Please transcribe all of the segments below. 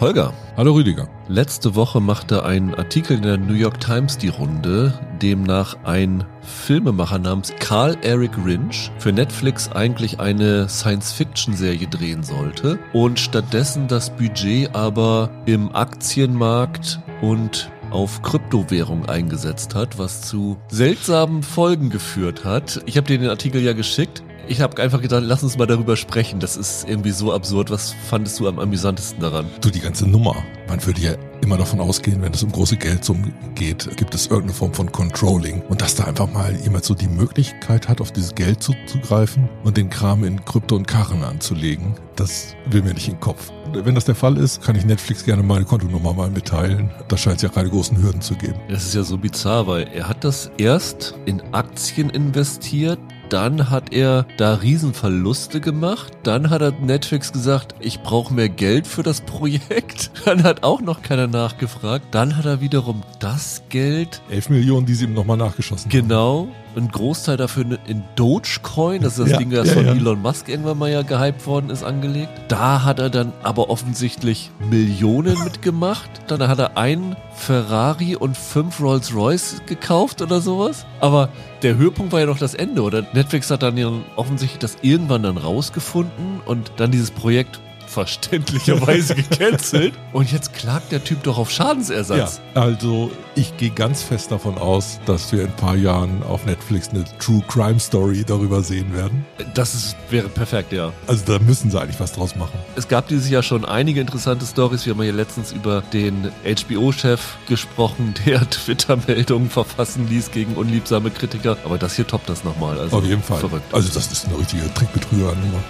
Holger. Hallo Rüdiger. Letzte Woche machte ein Artikel in der New York Times die Runde, demnach ein Filmemacher namens Carl Eric Rinch für Netflix eigentlich eine Science-Fiction-Serie drehen sollte und stattdessen das Budget aber im Aktienmarkt und auf Kryptowährung eingesetzt hat, was zu seltsamen Folgen geführt hat. Ich habe dir den Artikel ja geschickt. Ich habe einfach gedacht, lass uns mal darüber sprechen. Das ist irgendwie so absurd. Was fandest du am amüsantesten daran? Du, die ganze Nummer. Man würde ja immer davon ausgehen, wenn es um große Geldsummen geht, gibt es irgendeine Form von Controlling. Und dass da einfach mal jemand so die Möglichkeit hat, auf dieses Geld zuzugreifen und den Kram in Krypto und Karren anzulegen, das will mir nicht in den Kopf. Wenn das der Fall ist, kann ich Netflix gerne meine Kontonummer mal mitteilen. Da scheint es ja keine großen Hürden zu geben. Das ist ja so bizarr, weil er hat das erst in Aktien investiert, dann hat er da Riesenverluste gemacht. Dann hat er Netflix gesagt, ich brauche mehr Geld für das Projekt. Dann hat auch noch keiner nachgefragt. Dann hat er wiederum das Geld. 11 Millionen, die sie ihm nochmal nachgeschossen genau, haben. Genau. Ein Großteil dafür in Dogecoin, das ist das ja, Ding, das ja, von ja. Elon Musk irgendwann mal ja gehypt worden ist, angelegt. Da hat er dann aber offensichtlich Millionen mitgemacht. Dann hat er einen Ferrari und fünf Rolls Royce gekauft oder sowas. Aber der Höhepunkt war ja noch das Ende, oder? Netflix hat dann ja offensichtlich das irgendwann dann rausgefunden und dann dieses Projekt verständlicherweise gecancelt. Und jetzt klagt der Typ doch auf Schadensersatz. Ja, also ich gehe ganz fest davon aus, dass wir in ein paar Jahren auf Netflix eine True Crime Story darüber sehen werden. Das ist, wäre perfekt, ja. Also da müssen sie eigentlich was draus machen. Es gab dieses Jahr schon einige interessante Stories. Wir haben ja letztens über den HBO-Chef gesprochen, der Twitter-Meldungen verfassen ließ gegen unliebsame Kritiker. Aber das hier toppt das nochmal. Also auf jeden Fall. Verrückt. Also das ist eine richtige Trickbetrüger-Nummer.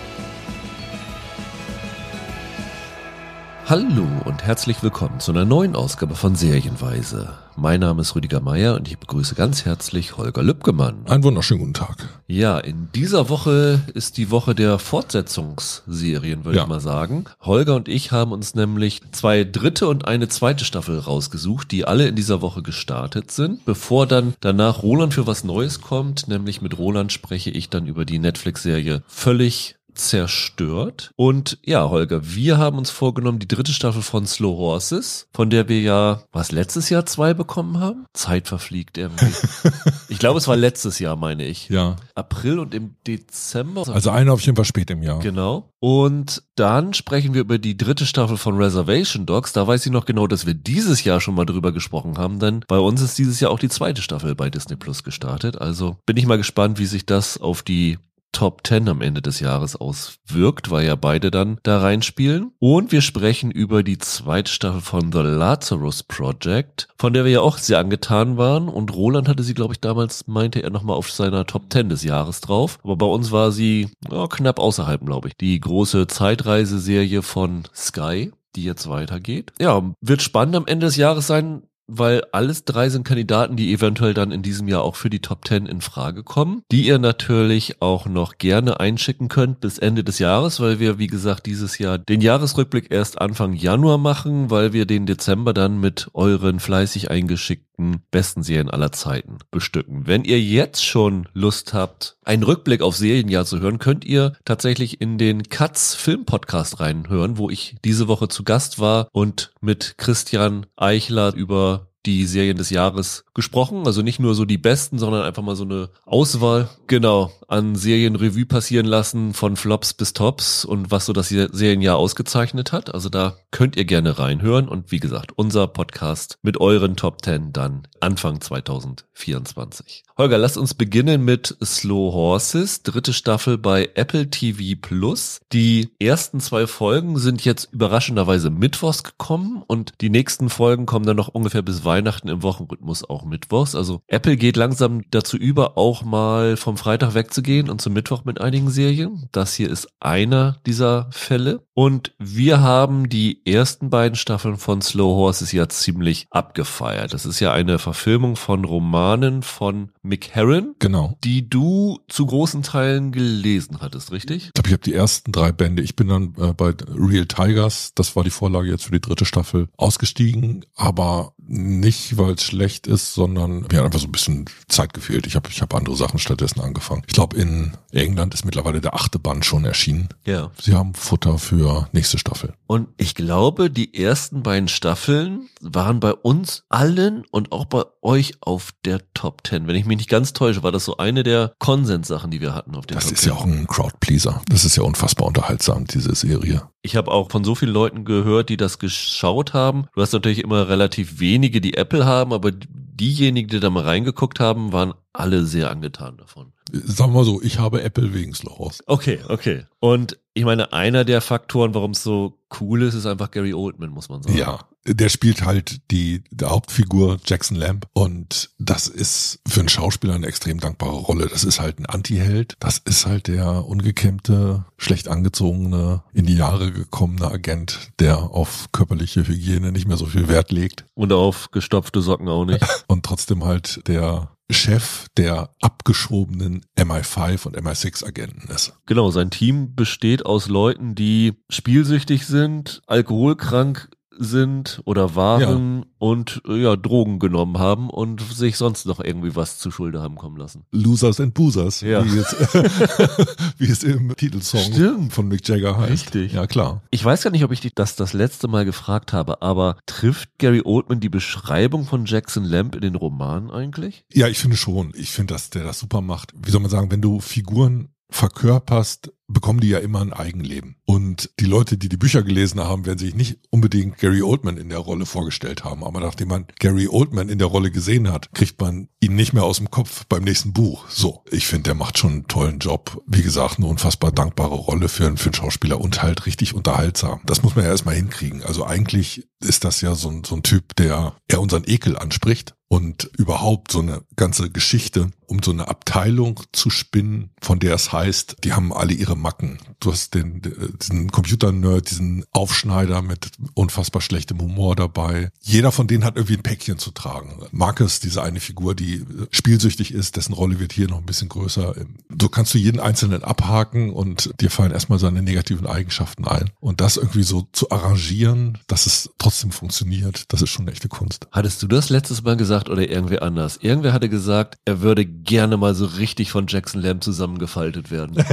Hallo und herzlich willkommen zu einer neuen Ausgabe von Serienweise. Mein Name ist Rüdiger Meier und ich begrüße ganz herzlich Holger Lübgemann. Einen wunderschönen guten Tag. Ja, in dieser Woche ist die Woche der Fortsetzungsserien, würde ja. ich mal sagen. Holger und ich haben uns nämlich zwei dritte und eine zweite Staffel rausgesucht, die alle in dieser Woche gestartet sind. Bevor dann danach Roland für was Neues kommt, nämlich mit Roland spreche ich dann über die Netflix-Serie Völlig zerstört. Und ja, Holger, wir haben uns vorgenommen, die dritte Staffel von Slow Horses, von der wir ja, was, letztes Jahr zwei bekommen haben? Zeit verfliegt irgendwie. ich glaube, es war letztes Jahr, meine ich. Ja. April und im Dezember. Also eine auf jeden Fall spät im Jahr. Genau. Und dann sprechen wir über die dritte Staffel von Reservation Dogs. Da weiß ich noch genau, dass wir dieses Jahr schon mal drüber gesprochen haben, denn bei uns ist dieses Jahr auch die zweite Staffel bei Disney Plus gestartet. Also bin ich mal gespannt, wie sich das auf die Top 10 am Ende des Jahres auswirkt, weil ja beide dann da reinspielen. Und wir sprechen über die zweite Staffel von The Lazarus Project, von der wir ja auch sehr angetan waren. Und Roland hatte sie, glaube ich, damals, meinte er nochmal auf seiner Top 10 des Jahres drauf. Aber bei uns war sie ja, knapp außerhalb, glaube ich. Die große Zeitreiseserie von Sky die jetzt weitergeht. Ja, wird spannend am Ende des Jahres sein weil alles drei sind Kandidaten, die eventuell dann in diesem Jahr auch für die Top 10 in Frage kommen, die ihr natürlich auch noch gerne einschicken könnt bis Ende des Jahres, weil wir, wie gesagt, dieses Jahr den Jahresrückblick erst Anfang Januar machen, weil wir den Dezember dann mit euren fleißig eingeschickten besten Serien aller Zeiten bestücken. Wenn ihr jetzt schon Lust habt, einen Rückblick auf Serienjahr zu hören, könnt ihr tatsächlich in den Katz Film Podcast reinhören, wo ich diese Woche zu Gast war und mit Christian Eichler über die Serien des Jahres gesprochen. Also nicht nur so die besten, sondern einfach mal so eine Auswahl, genau, an Serien Revue passieren lassen, von Flops bis Tops und was so das Serienjahr ausgezeichnet hat. Also da könnt ihr gerne reinhören. Und wie gesagt, unser Podcast mit euren Top 10 dann Anfang 2024. Holger, lass uns beginnen mit Slow Horses, dritte Staffel bei Apple TV Plus. Die ersten zwei Folgen sind jetzt überraschenderweise mittwochs gekommen und die nächsten Folgen kommen dann noch ungefähr bis Weihnachten im Wochenrhythmus auch mittwochs. Also Apple geht langsam dazu über, auch mal vom Freitag wegzugehen und zum Mittwoch mit einigen Serien. Das hier ist einer dieser Fälle. Und wir haben die ersten beiden Staffeln von Slow Horses ja ziemlich abgefeiert. Das ist ja eine Verfilmung von Romanen von Mick Herron. Genau. Die du zu großen Teilen gelesen hattest, richtig? Ich glaube, ich habe die ersten drei Bände. Ich bin dann äh, bei Real Tigers, das war die Vorlage jetzt für die dritte Staffel, ausgestiegen. Aber Nicht, weil es schlecht ist, sondern mir hat einfach so ein bisschen Zeit gefehlt. Ich habe ich hab andere Sachen stattdessen angefangen. Ich glaube, in England ist mittlerweile der achte Band schon erschienen. Ja. Sie haben Futter für nächste Staffel. Und ich glaube, die ersten beiden Staffeln waren bei uns allen und auch bei euch auf der Top Ten. Wenn ich mich nicht ganz täusche, war das so eine der Konsenssachen, die wir hatten auf Das Top ist 10. ja auch ein Crowdpleaser. Das ist ja unfassbar unterhaltsam, diese Serie. Ich habe auch von so vielen Leuten gehört, die das geschaut haben. Du hast natürlich immer relativ wenige, die Apple haben, aber diejenigen, die da mal reingeguckt haben, waren alle sehr angetan davon. Sagen wir mal so, ich habe Apple wegen Slows. Okay, okay. Und ich meine, einer der Faktoren, warum es so cool ist, ist einfach Gary Oldman, muss man sagen. Ja, der spielt halt die, die Hauptfigur Jackson Lamb und das ist für einen Schauspieler eine extrem dankbare Rolle. Das ist halt ein Anti-Held. Das ist halt der ungekämmte, schlecht angezogene, in die Jahre gekommene Agent, der auf körperliche Hygiene nicht mehr so viel Wert legt Und auf gestopfte Socken auch nicht. und trotzdem halt der Chef der abgeschobenen MI5 und MI6 Agenten ist. Genau, sein Team besteht aus Leuten, die spielsüchtig sind, alkoholkrank sind oder waren und äh, ja Drogen genommen haben und sich sonst noch irgendwie was zu Schulde haben kommen lassen. Losers and Boozers, Ja. wie, es, wie es im Titelsong Stimmt. von Mick Jagger heißt. Richtig. Ja, klar. Ich weiß gar nicht, ob ich dich das das letzte Mal gefragt habe, aber trifft Gary Oldman die Beschreibung von Jackson Lamb in den Romanen eigentlich? Ja, ich finde schon. Ich finde, dass der das super macht. Wie soll man sagen, wenn du Figuren verkörperst, bekommen die ja immer ein Eigenleben. Und die Leute, die die Bücher gelesen haben, werden sich nicht unbedingt Gary Oldman in der Rolle vorgestellt haben. Aber nachdem man Gary Oldman in der Rolle gesehen hat, kriegt man ihn nicht mehr aus dem Kopf beim nächsten Buch. So, ich finde, der macht schon einen tollen Job. Wie gesagt, eine unfassbar dankbare Rolle für, einen- für einen Schauspieler und halt richtig unterhaltsam. Das muss man ja erstmal hinkriegen. Also eigentlich ist das ja so ein, so ein Typ, der eher unseren Ekel anspricht und überhaupt so eine ganze Geschichte, um so eine Abteilung zu spinnen, von der es heißt, die haben alle ihre Macken. Du hast den, diesen Computer-Nerd, diesen Aufschneider mit unfassbar schlechtem Humor dabei. Jeder von denen hat irgendwie ein Päckchen zu tragen. Marcus, diese eine Figur, die spielsüchtig ist, dessen Rolle wird hier noch ein bisschen größer. So kannst du jeden einzelnen abhaken und dir fallen erstmal seine negativen Eigenschaften ein. Und das irgendwie so zu arrangieren, dass es trotzdem funktioniert, das ist schon eine echte Kunst. Hattest du das letztes Mal gesagt oder irgendwer anders? Irgendwer hatte gesagt, er würde gerne mal so richtig von Jackson Lamb zusammengefaltet werden.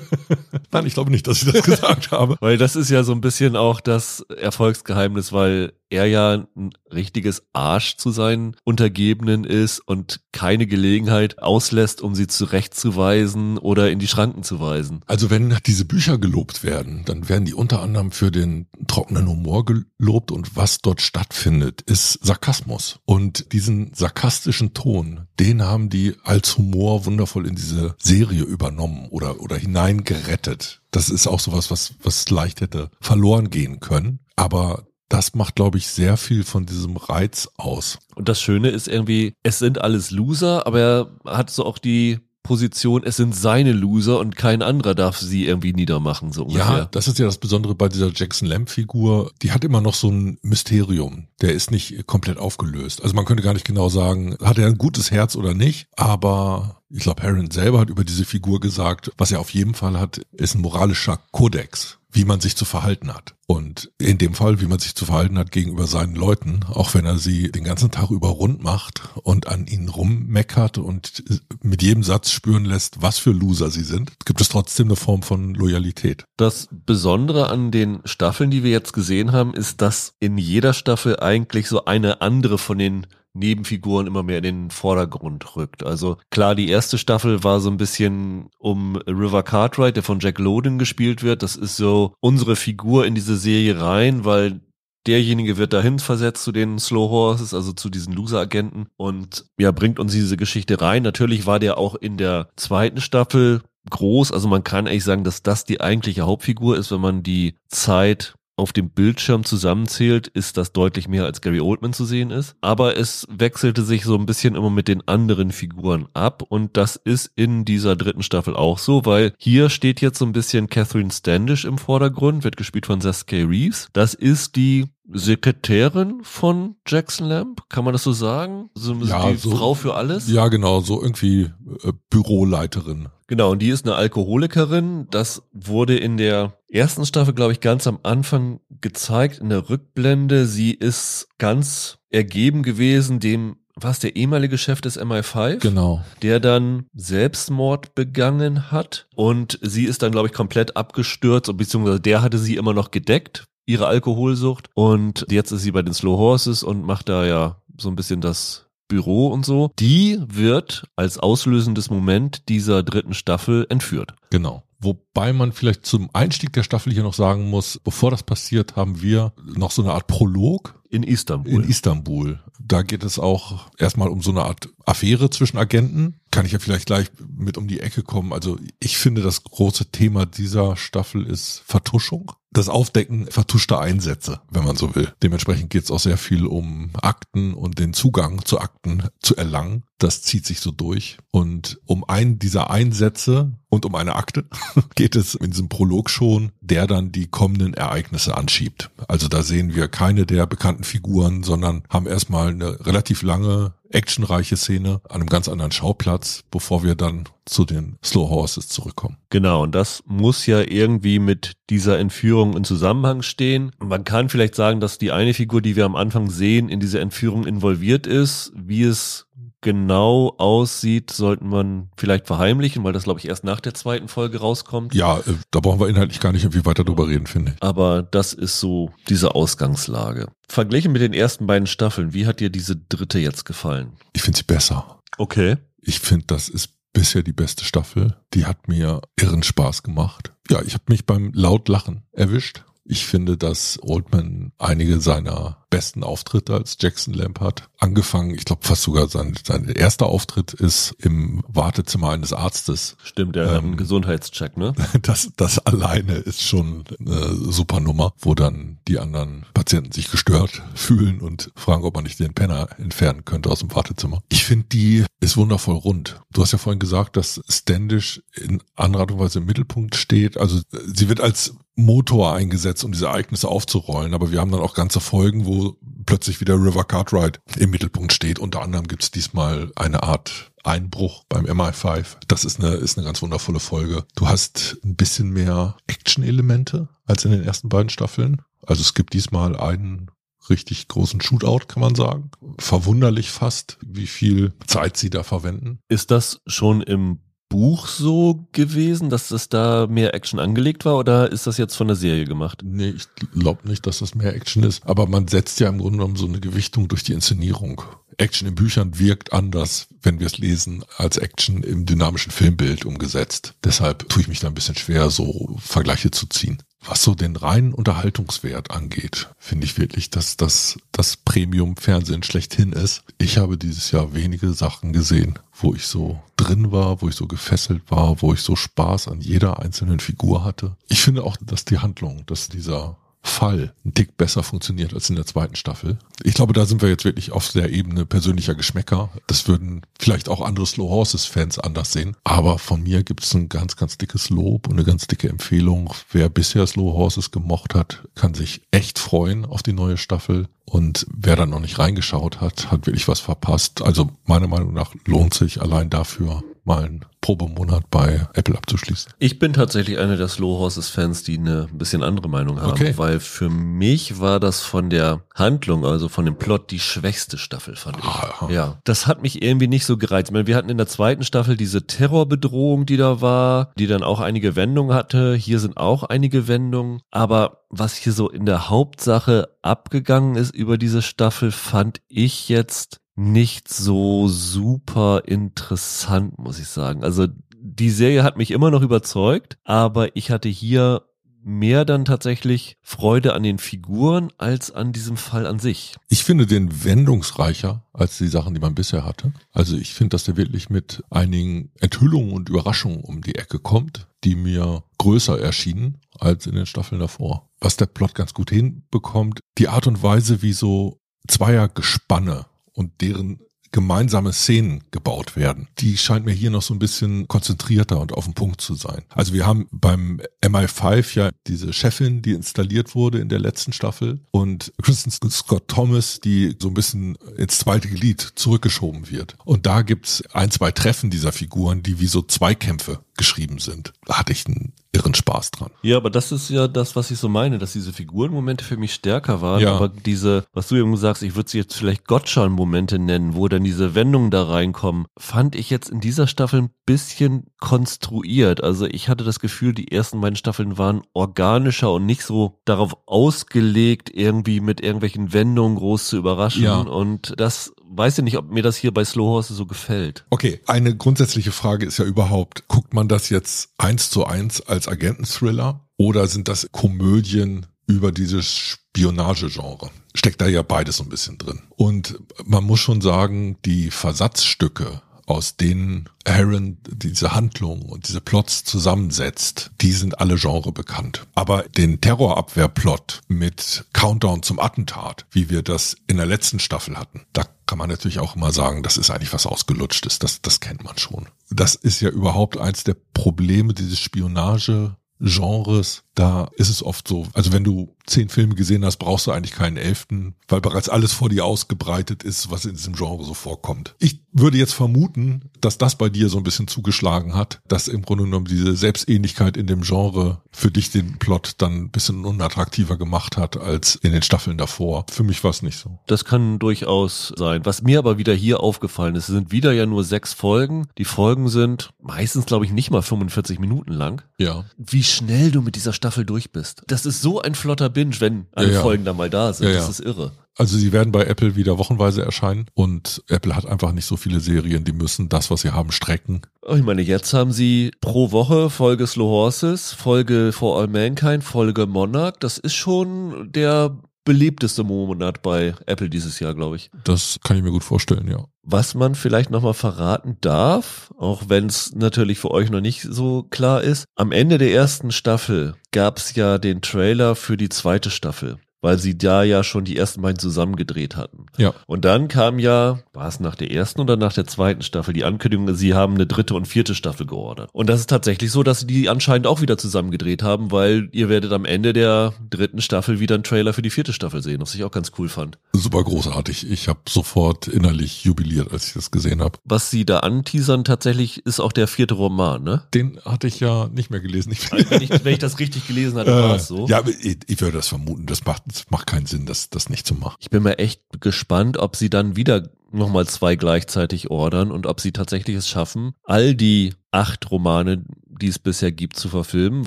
Nein, ich glaube nicht, dass ich das gesagt habe. Weil das ist ja so ein bisschen auch das Erfolgsgeheimnis, weil er ja ein richtiges Arsch zu seinen Untergebenen ist und keine Gelegenheit auslässt, um sie zurechtzuweisen oder in die Schranken zu weisen. Also wenn diese Bücher gelobt werden, dann werden die unter anderem für den trockenen Humor gelobt und was dort stattfindet, ist Sarkasmus. Und diesen sarkastischen Ton, den haben die als Humor wundervoll in diese Serie übernommen oder, oder hineingerettet. Das ist auch sowas, was, was leicht hätte verloren gehen können. Aber das macht, glaube ich, sehr viel von diesem Reiz aus. Und das Schöne ist irgendwie, es sind alles Loser, aber er hat so auch die Position, es sind seine Loser und kein anderer darf sie irgendwie niedermachen, so ungefähr. Ja, das ist ja das Besondere bei dieser Jackson Lamb Figur. Die hat immer noch so ein Mysterium. Der ist nicht komplett aufgelöst. Also man könnte gar nicht genau sagen, hat er ein gutes Herz oder nicht, aber ich glaube, Heron selber hat über diese Figur gesagt, was er auf jeden Fall hat, ist ein moralischer Kodex, wie man sich zu verhalten hat. Und in dem Fall, wie man sich zu verhalten hat gegenüber seinen Leuten, auch wenn er sie den ganzen Tag über rund macht und an ihnen rummeckert und mit jedem Satz spüren lässt, was für Loser sie sind, gibt es trotzdem eine Form von Loyalität. Das Besondere an den Staffeln, die wir jetzt gesehen haben, ist, dass in jeder Staffel eigentlich so eine andere von den Nebenfiguren immer mehr in den Vordergrund rückt. Also klar, die erste Staffel war so ein bisschen um River Cartwright, der von Jack Lowden gespielt wird. Das ist so unsere Figur in diese Serie rein, weil derjenige wird dahin versetzt zu den Slow Horses, also zu diesen Loser-Agenten und ja, bringt uns diese Geschichte rein. Natürlich war der auch in der zweiten Staffel groß, also man kann eigentlich sagen, dass das die eigentliche Hauptfigur ist, wenn man die Zeit auf dem Bildschirm zusammenzählt, ist das deutlich mehr als Gary Oldman zu sehen ist. Aber es wechselte sich so ein bisschen immer mit den anderen Figuren ab und das ist in dieser dritten Staffel auch so, weil hier steht jetzt so ein bisschen Catherine Standish im Vordergrund, wird gespielt von Saskia Reeves. Das ist die Sekretärin von Jackson Lamb, kann man das so sagen? So, Ja, die so- Frau für alles? Ja, genau, so irgendwie äh, Büroleiterin. Genau, und die ist eine Alkoholikerin. Das wurde in der ersten Staffel, glaube ich, ganz am Anfang gezeigt, in der Rückblende. Sie ist ganz ergeben gewesen dem, was der ehemalige Chef des MI5, Genau. der dann Selbstmord begangen hat. Und sie ist dann, glaube ich, komplett abgestürzt, beziehungsweise der hatte sie immer noch gedeckt, ihre Alkoholsucht. Und jetzt ist sie bei den Slow Horses und macht da ja so ein bisschen das Büro und so. Die wird als auslösendes Moment dieser dritten Staffel entführt. Genau. Wobei man vielleicht zum Einstieg der Staffel hier noch sagen muss, bevor das passiert, haben wir noch so eine Art Prolog In Istanbul. in Istanbul. Da geht es auch erstmal um so eine Art Affäre zwischen Agenten. Kann ich ja vielleicht gleich mit um die Ecke kommen. Also ich finde, das große Thema dieser Staffel ist Vertuschung. Das Aufdecken vertuschter Einsätze, wenn man so will. Dementsprechend geht es auch sehr viel um Akten und den Zugang zu Akten zu erlangen. Das zieht sich so durch. Und um einen dieser Einsätze und um eine Akte geht es in diesem Prolog schon, der dann die kommenden Ereignisse anschiebt. Also da sehen wir keine der bekannten Figuren, sondern haben erstmal eine relativ lange actionreiche Szene an einem ganz anderen Schauplatz, bevor wir dann zu den Slow Horses zurückkommen. Genau, und das muss ja irgendwie mit dieser Entführung in Zusammenhang stehen. Man kann vielleicht sagen, dass die eine Figur, die wir am Anfang sehen, in diese Entführung involviert ist. Wie es genau aussieht, sollten man vielleicht verheimlichen, weil das, glaube ich, erst nach der zweiten Folge rauskommt. Ja, äh, da brauchen wir inhaltlich gar nicht irgendwie weiter drüber reden, finde ich. Aber das ist so diese Ausgangslage. Verglichen mit den ersten beiden Staffeln, wie hat dir diese dritte jetzt gefallen? Ich finde sie besser. Okay. Ich finde, das ist bisher die beste Staffel. Die hat mir irren Spaß gemacht. Ja, ich habe mich beim laut Lachen erwischt. Ich finde, dass Oldman einige seiner besten Auftritte als Jackson Lamp hat. Angefangen, ich glaube fast sogar sein, sein erster Auftritt ist im Wartezimmer eines Arztes. Stimmt, der Ähm, Gesundheitscheck, ne? Das, das alleine ist schon eine super Nummer, wo dann die anderen Patienten sich gestört fühlen und fragen, ob man nicht den Penner entfernen könnte aus dem Wartezimmer. Ich finde, die ist wundervoll rund. Du hast ja vorhin gesagt, dass Standish in anderer Art und Weise im Mittelpunkt steht. Also sie wird als Motor eingesetzt, um diese Ereignisse aufzurollen. Aber wir haben dann auch ganze Folgen, wo plötzlich wieder River Cartwright im Mittelpunkt steht. Unter anderem gibt's diesmal eine Art Einbruch beim MI5. Das ist eine, ist eine ganz wundervolle Folge. Du hast ein bisschen mehr Action-Elemente als in den ersten beiden Staffeln. Also es gibt diesmal einen richtig großen Shootout, kann man sagen. Verwunderlich fast, wie viel Zeit sie da verwenden. Ist das schon im Buch so gewesen, dass das da mehr Action angelegt war oder ist das jetzt von der Serie gemacht? Nee, ich glaube nicht, dass das mehr Action ist. Aber man setzt ja im Grunde genommen so eine Gewichtung durch die Inszenierung. Action in Büchern wirkt anders, wenn wir es lesen, als Action im dynamischen Filmbild umgesetzt. Deshalb tue ich mich da ein bisschen schwer, so Vergleiche zu ziehen. Was so den reinen Unterhaltungswert angeht, finde ich wirklich, dass das das Premium-Fernsehen schlechthin ist. Ich habe dieses Jahr wenige Sachen gesehen, wo ich so drin war, wo ich so gefesselt war, wo ich so Spaß an jeder einzelnen Figur hatte. Ich finde auch, dass die Handlung, dass dieser Fall ein Tick besser funktioniert als in der zweiten Staffel. Ich glaube, da sind wir jetzt wirklich auf der Ebene persönlicher Geschmäcker. Das würden vielleicht auch andere Slow Horses Fans anders sehen. Aber von mir gibt es ein ganz, ganz dickes Lob und eine ganz dicke Empfehlung. Wer bisher Slow Horses gemocht hat, kann sich echt freuen auf die neue Staffel. Und wer da noch nicht reingeschaut hat, hat wirklich was verpasst. Also meiner Meinung nach lohnt sich allein dafür mal einen Probemonat bei Apple abzuschließen. Ich bin tatsächlich einer der Slow Horses Fans, die eine bisschen andere Meinung haben, Okay. weil für mich war das von der Handlung, also von dem Plot, die schwächste Staffel, fand ich. Ah, Ja, das hat mich irgendwie nicht so gereizt. Ich meine, wir hatten in der zweiten Staffel diese Terrorbedrohung, die da war, die dann auch einige Wendungen hatte. Hier sind auch einige Wendungen. Aber was hier so in der Hauptsache abgegangen ist über diese Staffel, fand ich jetzt nicht so super interessant, muss ich sagen. Also die Serie hat mich immer noch überzeugt, aber ich hatte hier mehr dann tatsächlich Freude an den Figuren als an diesem Fall an sich. Ich finde den wendungsreicher als die Sachen, die man bisher hatte. Also ich finde, dass der wirklich mit einigen Enthüllungen und Überraschungen um die Ecke kommt, die mir größer erschienen als in den Staffeln davor. Was der Plot ganz gut hinbekommt, die Art und Weise, wie so Zweiergespanne und deren gemeinsame Szenen gebaut werden. Die scheint mir hier noch so ein bisschen konzentrierter und auf den Punkt zu sein. Also wir haben beim MI5 ja diese Chefin, die installiert wurde in der letzten Staffel und Kristen Scott Thomas, die so ein bisschen ins zweite Glied zurückgeschoben wird. Und da gibt's ein, zwei Treffen dieser Figuren, die wie so Zweikämpfe geschrieben sind. Da hatte ich einen irren Spaß dran. Ja, aber das ist ja das, was ich so meine, dass diese Figurenmomente für mich stärker waren. Ja. Aber diese, was du eben sagst, ich würde sie jetzt vielleicht Gottschalk-Momente nennen, wo dann diese Wendungen da reinkommen, fand ich jetzt in dieser Staffel ein bisschen konstruiert. Also ich hatte das Gefühl, die ersten beiden Staffeln waren organischer und nicht so darauf ausgelegt, irgendwie mit irgendwelchen Wendungen groß zu überraschen. Ja. Und das weiß ich nicht, ob mir das hier bei Slow Horse so gefällt. Okay, eine grundsätzliche Frage ist ja überhaupt, guckt man das jetzt eins zu eins als Agenten-Thriller oder sind das Komödien über dieses Spionagegenre? Steckt da ja beides so ein bisschen drin. Und man muss schon sagen, die Versatzstücke, aus denen Aaron diese Handlung und diese Plots zusammensetzt, die sind alle Genre bekannt. Aber den Terrorabwehrplot mit Countdown zum Attentat, wie wir das in der letzten Staffel hatten, da kann man natürlich auch immer sagen, das ist eigentlich was ausgelutschtes, das, das kennt man schon. Das ist ja überhaupt eins der Probleme dieses Spionage Genres, da ist es oft so, also wenn du zehn Filme gesehen hast, brauchst du eigentlich keinen elften, weil bereits alles vor dir ausgebreitet ist, was in diesem Genre so vorkommt. Ich würde jetzt vermuten, dass das bei dir so ein bisschen zugeschlagen hat, dass im Grunde genommen diese Selbstähnlichkeit in dem Genre für dich den Plot dann ein bisschen unattraktiver gemacht hat als in den Staffeln davor. Für mich war es nicht so. Das kann durchaus sein. Was mir aber wieder hier aufgefallen ist, sind wieder ja nur sechs Folgen. Die Folgen sind meistens, glaube ich, nicht mal 45 Minuten lang. Ja. Wie schnell du mit dieser Staffel durch bist. Das ist so ein flotter Binge, wenn alle Ja, ja. Folgen dann mal da sind. Ja, das ist irre. Also sie werden bei Apple wieder wochenweise erscheinen und Apple hat einfach nicht so viele Serien, die müssen das, was sie haben, strecken. Ich meine, jetzt haben sie pro Woche Folge Slow Horses, Folge For All Mankind, Folge Monarch. Das ist schon der beliebteste Monat bei Apple dieses Jahr, glaube ich. Das kann ich mir gut vorstellen, ja. Was man vielleicht nochmal verraten darf, auch wenn es natürlich für euch noch nicht so klar ist, am Ende der ersten Staffel gab es ja den Trailer für die zweite Staffel, weil sie da ja schon die ersten beiden zusammengedreht hatten. Ja. Und dann kam ja, war es nach der ersten oder nach der zweiten Staffel, die Ankündigung, sie haben eine dritte und vierte Staffel geordert. Und das ist tatsächlich so, dass sie die anscheinend auch wieder zusammengedreht haben, weil ihr werdet am Ende der dritten Staffel wieder einen Trailer für die vierte Staffel sehen, was ich auch ganz cool fand. Super großartig. Ich habe sofort innerlich jubiliert, als ich das gesehen habe. Was sie da anteasern tatsächlich ist auch der vierte Roman, ne? Den hatte ich ja nicht mehr gelesen. Ich, Also wenn, ich, wenn ich das richtig gelesen hatte, war es so. Ja, ich, ich würde das vermuten. Das macht, das macht keinen Sinn, das, das nicht zu machen. Ich bin mal echt gespannt, ob sie dann wieder nochmal zwei gleichzeitig ordern und ob sie tatsächlich es schaffen, all die acht Romane, die es bisher gibt, zu verfilmen,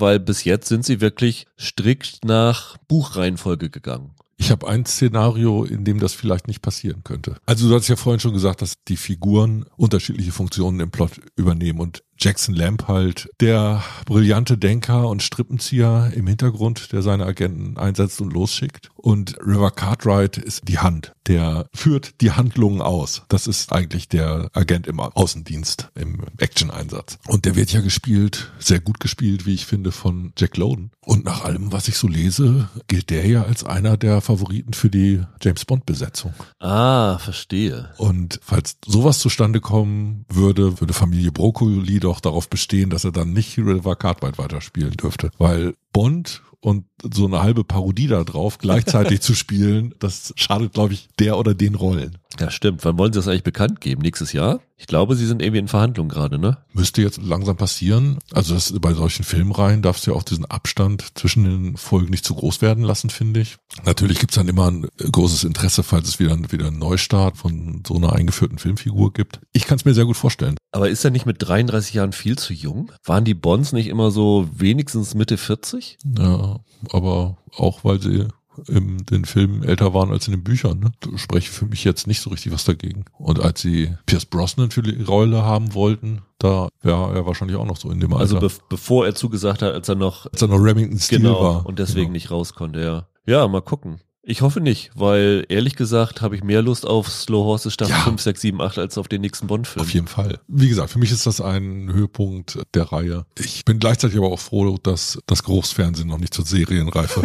weil bis jetzt sind sie wirklich strikt nach Buchreihenfolge gegangen. Ich habe ein Szenario, in dem das vielleicht nicht passieren könnte. Also du hast ja vorhin schon gesagt, dass die Figuren unterschiedliche Funktionen im Plot übernehmen und Jackson Lamp halt der brillante Denker und Strippenzieher im Hintergrund, der seine Agenten einsetzt und losschickt. Und River Cartwright ist die Hand, der führt die Handlungen aus. Das ist eigentlich der Agent im Außendienst, im Action-Einsatz. Und der wird ja gespielt, sehr gut gespielt, wie ich finde, von Jack Lowden. Und nach allem, was ich so lese, gilt der ja als einer der Favoriten für die James Bond-Besetzung. Ah, verstehe. Und falls sowas zustande kommen würde, würde Familie Broccoli doch darauf bestehen, dass er dann nicht River Cartwright weiterspielen dürfte. Weil Bond und so eine halbe Parodie da drauf gleichzeitig zu spielen, das schadet, glaube ich, der oder den Rollen. Ja, stimmt. Wann wollen sie das eigentlich bekannt geben? Nächstes Jahr? Ich glaube, sie sind irgendwie in Verhandlungen gerade, ne? Müsste jetzt langsam passieren. Also das, bei solchen Filmreihen darfst du ja auch diesen Abstand zwischen den Folgen nicht zu groß werden lassen, finde ich. Natürlich gibt's dann immer ein großes Interesse, falls es wieder, wieder einen Neustart von so einer eingeführten Filmfigur gibt. Ich kann es mir sehr gut vorstellen. Aber ist er nicht mit 33 Jahren viel zu jung? Waren die Bonds nicht immer so wenigstens Mitte 40? Ja, aber auch weil sie in den Filmen älter waren als in den Büchern. Ne? Du spreche für mich jetzt nicht so richtig was dagegen. Und als sie Pierce Brosnan für die Rolle haben wollten, da wäre er wahrscheinlich auch noch so in dem Alter. Also be bevor er zugesagt hat, als er noch als er noch Remington Steel genau war. und deswegen genau. nicht raus konnte, ja. Ja, mal gucken. Ich hoffe nicht, weil ehrlich gesagt habe ich mehr Lust auf Slow Horses Staffel Ja. 5, 6, 7, 8 als auf den nächsten Bond-Film. Auf jeden Fall. Wie gesagt, für mich ist das ein Höhepunkt der Reihe. Ich bin gleichzeitig aber auch froh, dass das Geruchsfernsehen noch nicht zur Serienreife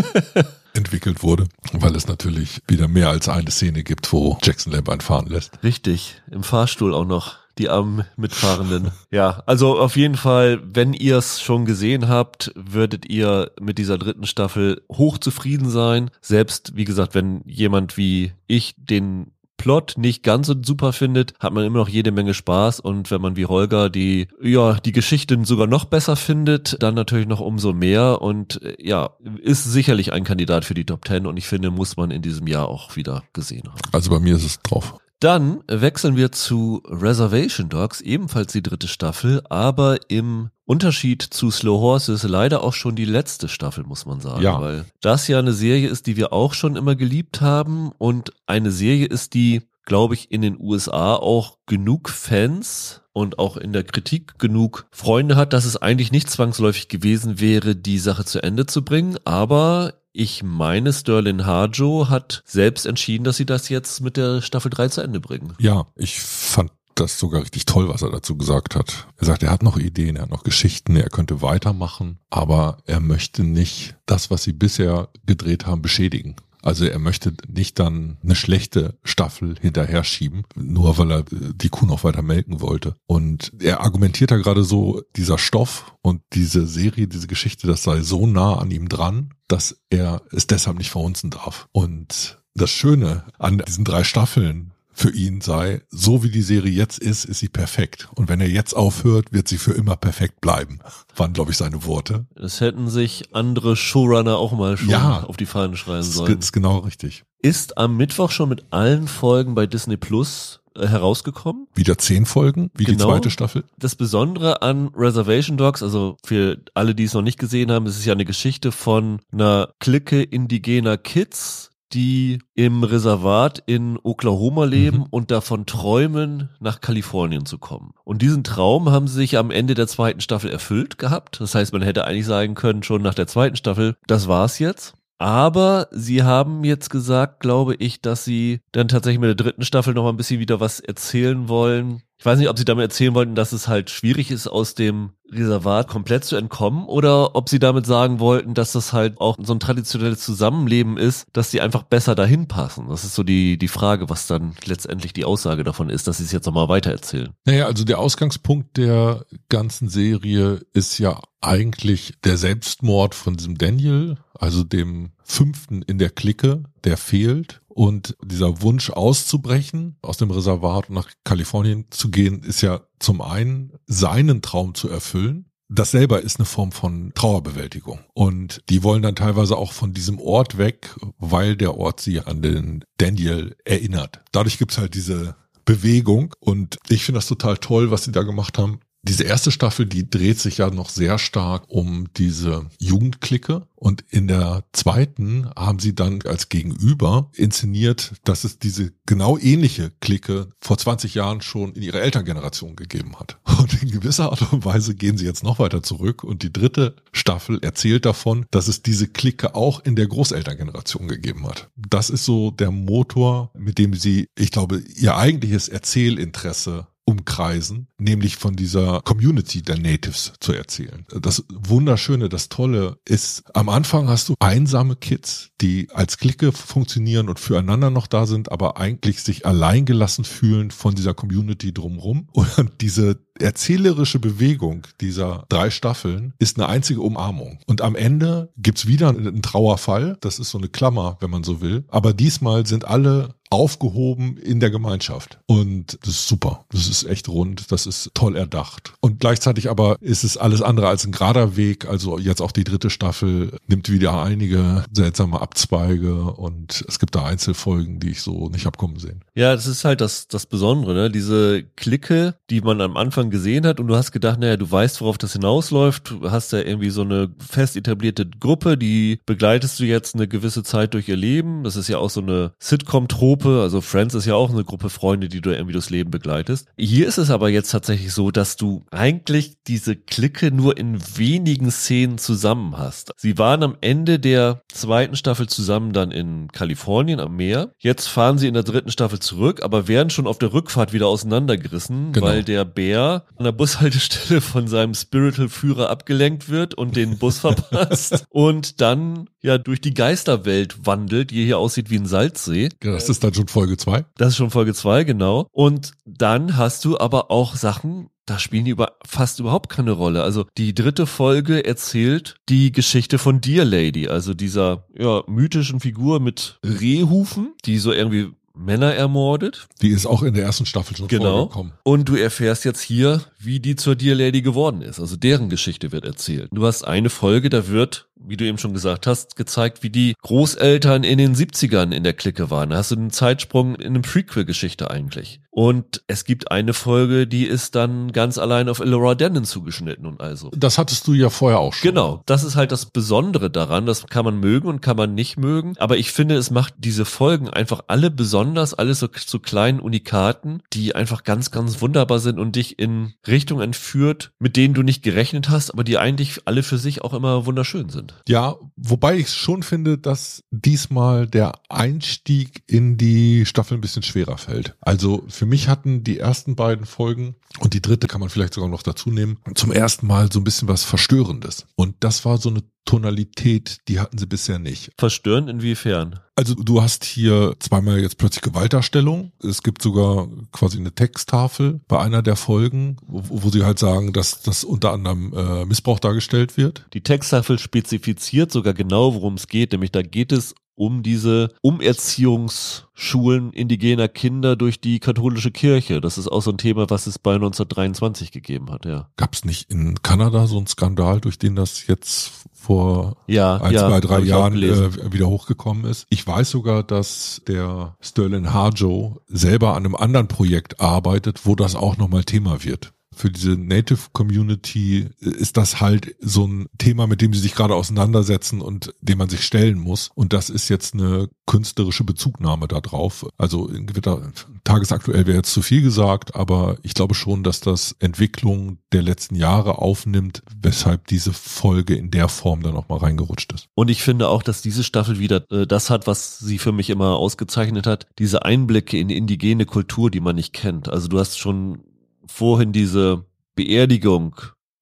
entwickelt wurde, weil es natürlich wieder mehr als eine Szene gibt, wo Jackson Lamb einen fahren lässt. Richtig, im Fahrstuhl auch noch. Die armen Mitfahrenden. ja, also auf jeden Fall, wenn ihr es schon gesehen habt, würdet ihr mit dieser dritten Staffel hoch zufrieden sein. Selbst, wie gesagt, wenn jemand wie ich den Plot nicht ganz so super findet, hat man immer noch jede Menge Spaß und wenn man wie Holger die, ja, die Geschichten sogar noch besser findet, dann natürlich noch umso mehr und äh, ja, ist sicherlich ein Kandidat für die Top 10 und ich finde, muss man in diesem Jahr auch wieder gesehen haben. Also bei mir ist es drauf. Dann wechseln wir zu Reservation Dogs, ebenfalls die dritte Staffel, aber im Unterschied zu Slow Horses leider auch schon die letzte Staffel, muss man sagen. Ja. Weil das ja eine Serie ist, die wir auch schon immer geliebt haben und eine Serie ist, die, glaube ich, in den USA auch genug Fans und auch in der Kritik genug Freunde hat, dass es eigentlich nicht zwangsläufig gewesen wäre, die Sache zu Ende zu bringen. Aber ich meine, Sterling Harjo hat selbst entschieden, dass sie das jetzt mit der Staffel 3 zu Ende bringen. Ja, ich fand das sogar richtig toll, was er dazu gesagt hat. Er sagt, er hat noch Ideen, er hat noch Geschichten, er könnte weitermachen, aber er möchte nicht das, was sie bisher gedreht haben, beschädigen. Also er möchte nicht dann eine schlechte Staffel hinterher schieben, nur weil er äh, die Kuh noch weiter melken wollte. Und er argumentiert da gerade so, dieser Stoff und diese Serie, diese Geschichte, das sei so nah an ihm dran, dass er es deshalb nicht verhunzen darf. Und das Schöne an diesen drei Staffeln für ihn sei, so wie die Serie jetzt ist, ist sie perfekt. Und wenn er jetzt aufhört, wird sie für immer perfekt bleiben. Waren, glaube ich, seine Worte. Das hätten sich andere Showrunner auch mal schon Ja. auf die Fahnen schreiben Das ist, sollen. ist genau richtig. Ist am Mittwoch schon mit allen Folgen bei Disney Plus äh, herausgekommen. Wieder zehn Folgen, wie die Genau. zweite Staffel. Das Besondere an Reservation Dogs, also für alle, die es noch nicht gesehen haben, es ist ja eine Geschichte von einer Clique indigener Kids, die im Reservat in Oklahoma leben Mhm. und davon träumen, nach Kalifornien zu kommen. Und diesen Traum haben sie sich am Ende der zweiten Staffel erfüllt gehabt. Das heißt, man hätte eigentlich sagen können, schon nach der zweiten Staffel, das war's jetzt. Aber sie haben jetzt gesagt, glaube ich, dass sie dann tatsächlich mit der dritten Staffel noch mal ein bisschen wieder was erzählen wollen. Ich weiß nicht, ob sie damit erzählen wollten, dass es halt schwierig ist, aus dem Reservat komplett zu entkommen oder ob sie damit sagen wollten, dass das halt auch so ein traditionelles Zusammenleben ist, dass sie einfach besser dahin passen. Das ist so die, die Frage, was dann letztendlich die Aussage davon ist, dass sie es jetzt nochmal weitererzählen. Naja, also der Ausgangspunkt der ganzen Serie ist ja eigentlich der Selbstmord von diesem Daniel, also dem fünften in der Clique, der fehlt. Und dieser Wunsch auszubrechen, aus dem Reservat nach Kalifornien zu gehen, ist ja zum einen seinen Traum zu erfüllen. Das selber ist eine Form von Trauerbewältigung. Und die wollen dann teilweise auch von diesem Ort weg, weil der Ort sie an den Daniel erinnert. Dadurch gibt's halt diese Bewegung und ich finde das total toll, was sie da gemacht haben. Diese erste Staffel, die dreht sich ja noch sehr stark um diese Jugendklicke und in der zweiten haben sie dann als Gegenüber inszeniert, dass es diese genau ähnliche Clique vor 20 Jahren schon in ihrer Elterngeneration gegeben hat. Und in gewisser Art und Weise gehen sie jetzt noch weiter zurück und die dritte Staffel erzählt davon, dass es diese Clique auch in der Großelterngeneration gegeben hat. Das ist so der Motor, mit dem sie, ich glaube, ihr eigentliches Erzählinteresse umkreisen, nämlich von dieser Community der Natives zu erzählen. Das Wunderschöne, das Tolle ist, am Anfang hast du einsame Kids, die als Clique funktionieren und füreinander noch da sind, aber eigentlich sich alleingelassen fühlen von dieser Community drumrum. Und diese erzählerische Bewegung dieser drei Staffeln ist eine einzige Umarmung. Und am Ende gibt's wieder einen Trauerfall. Das ist so eine Klammer, wenn man so will. Aber diesmal sind alle aufgehoben in der Gemeinschaft. Und das ist super. Das ist echt rund. Das ist toll erdacht. Und gleichzeitig aber ist es alles andere als ein gerader Weg. Also jetzt auch die dritte Staffel nimmt wieder einige seltsame Abzweige und es gibt da Einzelfolgen, die ich so nicht hab kommen sehen. Ja, das ist halt das, das Besondere, ne? Diese Clique, die man am Anfang gesehen hat und du hast gedacht, naja, du weißt, worauf das hinausläuft. Du hast ja irgendwie so eine fest etablierte Gruppe, die begleitest du jetzt eine gewisse Zeit durch ihr Leben. Das ist ja auch so eine Sitcom-Trope, Gruppe, also Friends ist ja auch eine Gruppe Freunde, die du irgendwie durchs Leben begleitest. Hier ist es aber jetzt tatsächlich so, dass du eigentlich diese Clique nur in wenigen Szenen zusammen hast. Sie waren am Ende der zweiten Staffel zusammen dann in Kalifornien am Meer. Jetzt fahren sie in der dritten Staffel zurück, aber werden schon auf der Rückfahrt wieder auseinandergerissen, genau. weil der Bär an der Bushaltestelle von seinem Spiritual Führer abgelenkt wird und den Bus verpasst und dann ja durch die Geisterwelt wandelt, die hier aussieht wie ein Salzsee. Genau, das ist dann schon Folge zwei. Das ist schon Folge zwei, genau. Und dann hast du aber auch Sachen, da spielen die über, fast überhaupt keine Rolle. Also die dritte Folge erzählt die Geschichte von Dear Lady, also dieser ja, mythischen Figur mit Rehhufen, die so irgendwie Männer ermordet. Die ist auch in der ersten Staffel schon genau. vorgekommen. Und du erfährst jetzt hier, wie die zur Dear Lady geworden ist. Also deren Geschichte wird erzählt. Du hast eine Folge, da wird wie du eben schon gesagt hast, gezeigt, wie die Großeltern in den 70ern in der Clique waren. Da hast du einen Zeitsprung in eine Prequel-Geschichte eigentlich. Und es gibt eine Folge, die ist dann ganz allein auf Elora Denon zugeschnitten und also. Das hattest du ja vorher auch schon. Genau. Das ist halt das Besondere daran. Das kann man mögen und kann man nicht mögen. Aber ich finde, es macht diese Folgen einfach alle besonders, alle so zu kleinen Unikaten, die einfach ganz, ganz wunderbar sind und dich in Richtungen entführt, mit denen du nicht gerechnet hast, aber die eigentlich alle für sich auch immer wunderschön sind. Ja, wobei ich schon finde, dass diesmal der Einstieg in die Staffel ein bisschen schwerer fällt. Also für mich hatten die ersten beiden Folgen und die dritte kann man vielleicht sogar noch dazu nehmen, zum ersten Mal so ein bisschen was Verstörendes. Und das war so eine Tonalität, die hatten sie bisher nicht. Verstörend inwiefern? Also du hast hier zweimal jetzt plötzlich Gewaltdarstellung. Es gibt sogar quasi eine Texttafel bei einer der Folgen, wo, wo sie halt sagen, dass das unter anderem äh, Missbrauch dargestellt wird. Die Texttafel spezifiziert sogar genau, worum es geht. Nämlich da geht es um diese Umerziehungsschulen indigener Kinder durch die katholische Kirche. Das ist auch so ein Thema, was es bei 1923 gegeben hat, ja. Gab es nicht in Kanada so einen Skandal, durch den das jetzt vor ja, ein, ja, zwei, drei Jahren äh, wieder hochgekommen ist? Ich weiß sogar, dass der Sterling Harjo selber an einem anderen Projekt arbeitet, wo das auch nochmal Thema wird für diese Native Community ist das halt so ein Thema, mit dem sie sich gerade auseinandersetzen und dem man sich stellen muss. Und das ist jetzt eine künstlerische Bezugnahme da drauf. Also in gewisser tagesaktuell wäre jetzt zu viel gesagt, aber ich glaube schon, dass das Entwicklung der letzten Jahre aufnimmt, weshalb diese Folge in der Form dann auch mal reingerutscht ist. Und ich finde auch, dass diese Staffel wieder äh, das hat, was sie für mich immer ausgezeichnet hat, diese Einblicke in indigene Kultur, die man nicht kennt. Also du hast schon vorhin diese Beerdigung,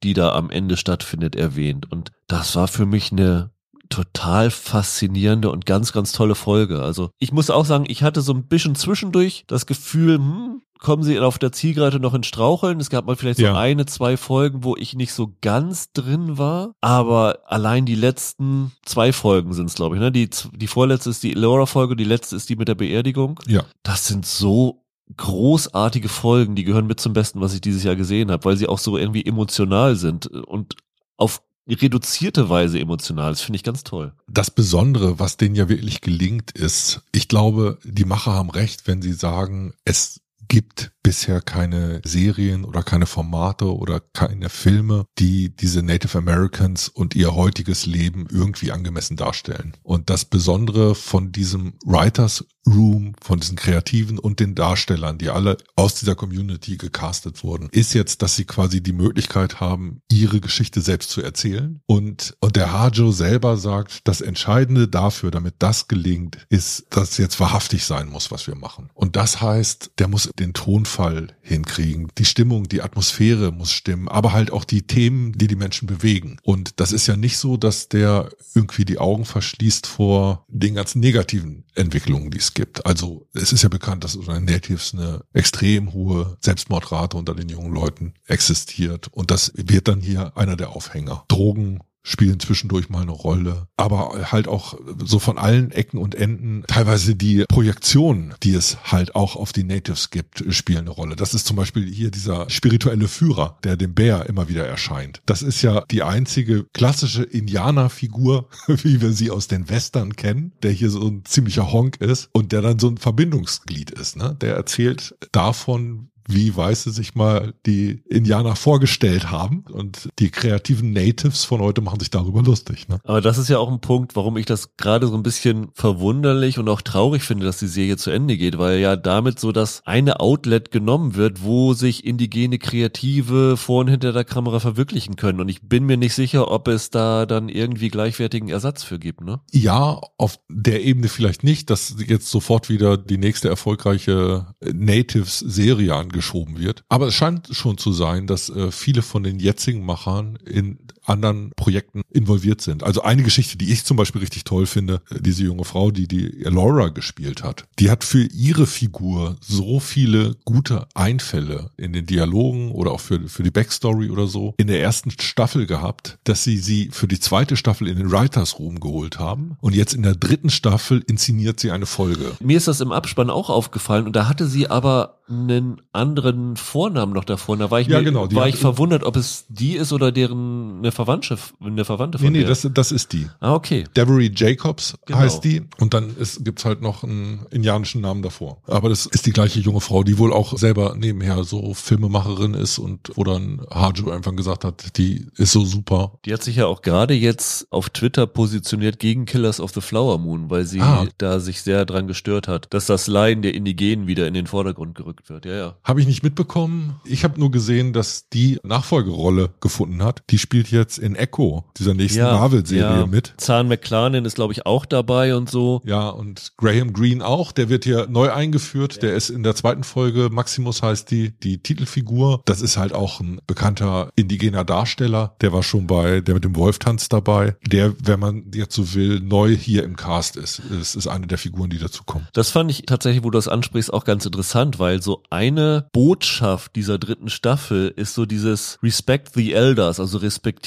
die da am Ende stattfindet, erwähnt. Und das war für mich eine total faszinierende und ganz, ganz tolle Folge. Also ich muss auch sagen, ich hatte so ein bisschen zwischendurch das Gefühl, hm, kommen sie auf der Zielgerade noch in Straucheln. Es gab mal vielleicht so ja. eine, zwei Folgen, wo ich nicht so ganz drin war. Aber allein die letzten zwei Folgen sind es, glaube ich. Ne? Die, die vorletzte ist die Elora-Folge, die letzte ist die mit der Beerdigung. Ja. Das sind so großartige Folgen, die gehören mit zum Besten, was ich dieses Jahr gesehen habe, weil sie auch so irgendwie emotional sind und auf reduzierte Weise emotional. Das finde ich ganz toll. Das Besondere, was denen ja wirklich gelingt, ist, ich glaube, die Macher haben recht, wenn sie sagen, es gibt bisher keine Serien oder keine Formate oder keine Filme, die diese Native Americans und ihr heutiges Leben irgendwie angemessen darstellen. Und das Besondere von diesem Writers Room, von diesen Kreativen und den Darstellern, die alle aus dieser Community gecastet wurden, ist jetzt, dass sie quasi die Möglichkeit haben, ihre Geschichte selbst zu erzählen. Und, und der Hajo selber sagt, das Entscheidende dafür, damit das gelingt, ist, dass jetzt wahrhaftig sein muss, was wir machen. Und das heißt, der muss den Ton Tonfall hinkriegen. Die Stimmung, die Atmosphäre muss stimmen, aber halt auch die Themen, die die Menschen bewegen. Und das ist ja nicht so, dass der irgendwie die Augen verschließt vor den ganzen negativen Entwicklungen, die es gibt. Also es ist ja bekannt, dass unter den Natives eine extrem hohe Selbstmordrate unter den jungen Leuten existiert. Und das wird dann hier einer der Aufhänger. Drogen, spielen zwischendurch mal eine Rolle, aber halt auch so von allen Ecken und Enden teilweise die Projektionen, die es halt auch auf die Natives gibt, spielen eine Rolle. Das ist zum Beispiel hier dieser spirituelle Führer, der dem Bär immer wieder erscheint. Das ist ja die einzige klassische Indianerfigur, wie wir sie aus den Western kennen, der hier so ein ziemlicher Honk ist und der dann so ein Verbindungsglied ist. Ne? Der erzählt davon, wie Weiße sich mal die Indianer vorgestellt haben. Und die kreativen Natives von heute machen sich darüber lustig. Ne? Aber das ist ja auch ein Punkt, warum ich das gerade so ein bisschen verwunderlich und auch traurig finde, dass die Serie zu Ende geht, weil ja damit so das eine Outlet genommen wird, wo sich indigene Kreative vor und hinter der Kamera verwirklichen können. Und ich bin mir nicht sicher, ob es da dann irgendwie gleichwertigen Ersatz für gibt. Ne? Ja, auf der Ebene vielleicht nicht, dass jetzt sofort wieder die nächste erfolgreiche Natives-Serie angeschoben wird. Aber es scheint schon zu sein, dass äh, viele von den jetzigen Machern in anderen Projekten involviert sind. Also eine Geschichte, die ich zum Beispiel richtig toll finde, äh, diese junge Frau, die die Laura gespielt hat, die hat für ihre Figur so viele gute Einfälle in den Dialogen oder auch für, für die Backstory oder so in der ersten Staffel gehabt, dass sie sie für die zweite Staffel in den Writers Room geholt haben. Und jetzt in der dritten Staffel inszeniert sie eine Folge. Mir ist das im Abspann auch aufgefallen und da hatte sie aber einen anderen Vornamen noch davor. Da war ich, Ja, mir, genau, war ich verwundert, ob es die ist oder deren eine Verwandte, eine Verwandte von Nee, nee, der. das, das ist die. ah, okay. Devery Jacobs Genau. heißt die und dann ist, gibt's halt noch einen indianischen Namen davor. Aber das ist die gleiche junge Frau, die wohl auch selber nebenher so Filmemacherin ist und wo dann Harjo einfach gesagt hat, die ist so super. Die hat sich ja auch gerade jetzt auf Twitter positioniert gegen Killers of the Flower Moon, weil sie Ah. da sich sehr dran gestört hat, dass das Leiden der Indigenen wieder in den Vordergrund gerückt wird. Ja, ja. Habe ich nicht mitbekommen. Ich habe nur gesehen, dass die Nachfolgerolle gefunden hat. Die spielt jetzt in Echo, dieser nächsten ja Marvel-Serie ja. mit. Zahn McClarnon ist, glaube ich, auch dabei und so. Ja, und Graham Greene auch, der wird hier neu eingeführt. Der ist in der zweiten Folge, Maximus heißt die, die Titelfigur. Das ist halt auch ein bekannter indigener Darsteller. Der war schon bei, der mit dem Wolf-Tanz dabei. Der, wenn man jetzt so will, neu hier im Cast ist. Es ist eine der Figuren, die dazukommen. Das fand ich tatsächlich, wo du das ansprichst, auch ganz interessant, weil so eine Botschaft dieser dritten Staffel ist so dieses Respect the Elders, also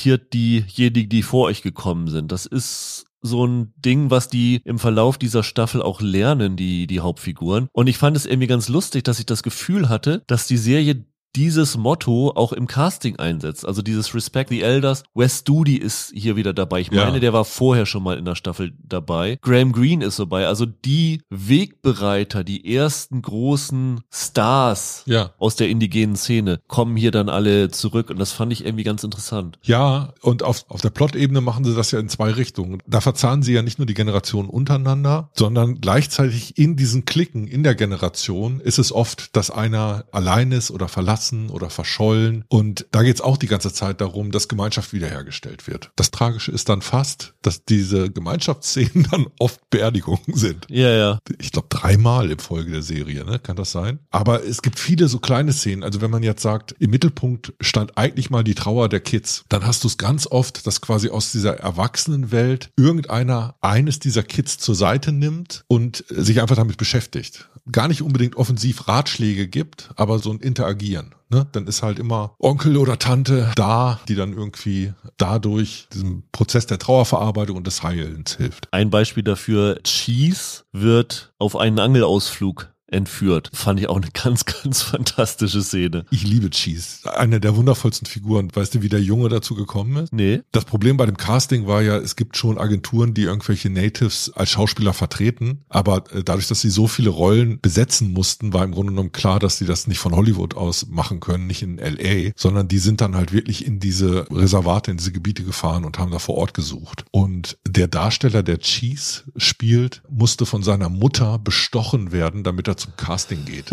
respektiert diejenigen, die vor euch gekommen sind. Das ist so ein Ding, was die im Verlauf dieser Staffel auch lernen, die, die Hauptfiguren. Und ich fand es irgendwie ganz lustig, dass ich das Gefühl hatte, dass die Serie dieses Motto auch im Casting einsetzt. Also dieses Respect the Elders. Wes Studi ist hier wieder dabei. Ich Ja. meine, der war vorher schon mal in der Staffel dabei. Graham Greene ist dabei. Also die Wegbereiter, die ersten großen Stars Ja. aus der indigenen Szene kommen hier dann alle zurück und das fand ich irgendwie ganz interessant. Ja, und auf, auf der Plot-Ebene machen sie das ja in zwei Richtungen. Da verzahnen sie ja nicht nur die Generationen untereinander, sondern gleichzeitig in diesen Klicken in der Generation ist es oft, dass einer allein ist oder verlassen oder verschollen. Und da geht es auch die ganze Zeit darum, dass Gemeinschaft wiederhergestellt wird. Das Tragische ist dann fast, dass diese Gemeinschaftsszenen dann oft Beerdigungen sind Ja, ja. ich glaube, dreimal im Folge der Serie, ne? Kann das sein? Aber es gibt viele so kleine Szenen. Also wenn man jetzt sagt, im Mittelpunkt stand eigentlich mal die Trauer der Kids, dann hast du es ganz oft, dass quasi aus dieser Erwachsenenwelt irgendeiner eines dieser Kids zur Seite nimmt und sich einfach damit beschäftigt. Gar nicht unbedingt offensiv Ratschläge gibt, aber so ein Interagieren. Ne? Dann ist halt immer Onkel oder Tante da, die dann irgendwie dadurch diesem Prozess der Trauerverarbeitung und des Heilens hilft. Ein Beispiel dafür, Cheese wird auf einen Angelausflug entführt. Fand ich auch eine ganz, ganz fantastische Szene. Ich liebe Cheese. Eine der wundervollsten Figuren. Weißt du, wie der Junge dazu gekommen ist? Nee. Das Problem bei dem Casting war ja, es gibt schon Agenturen, die irgendwelche Natives als Schauspieler vertreten. Aber äh, dadurch, dass sie so viele Rollen besetzen mussten, war im Grunde genommen klar, dass sie das nicht von Hollywood aus machen können, nicht in LA, sondern die sind dann halt wirklich in diese Reservate, in diese Gebiete gefahren und haben da vor Ort gesucht. Und der Darsteller, der Cheese spielt, musste von seiner Mutter bestochen werden, damit er zum Casting geht.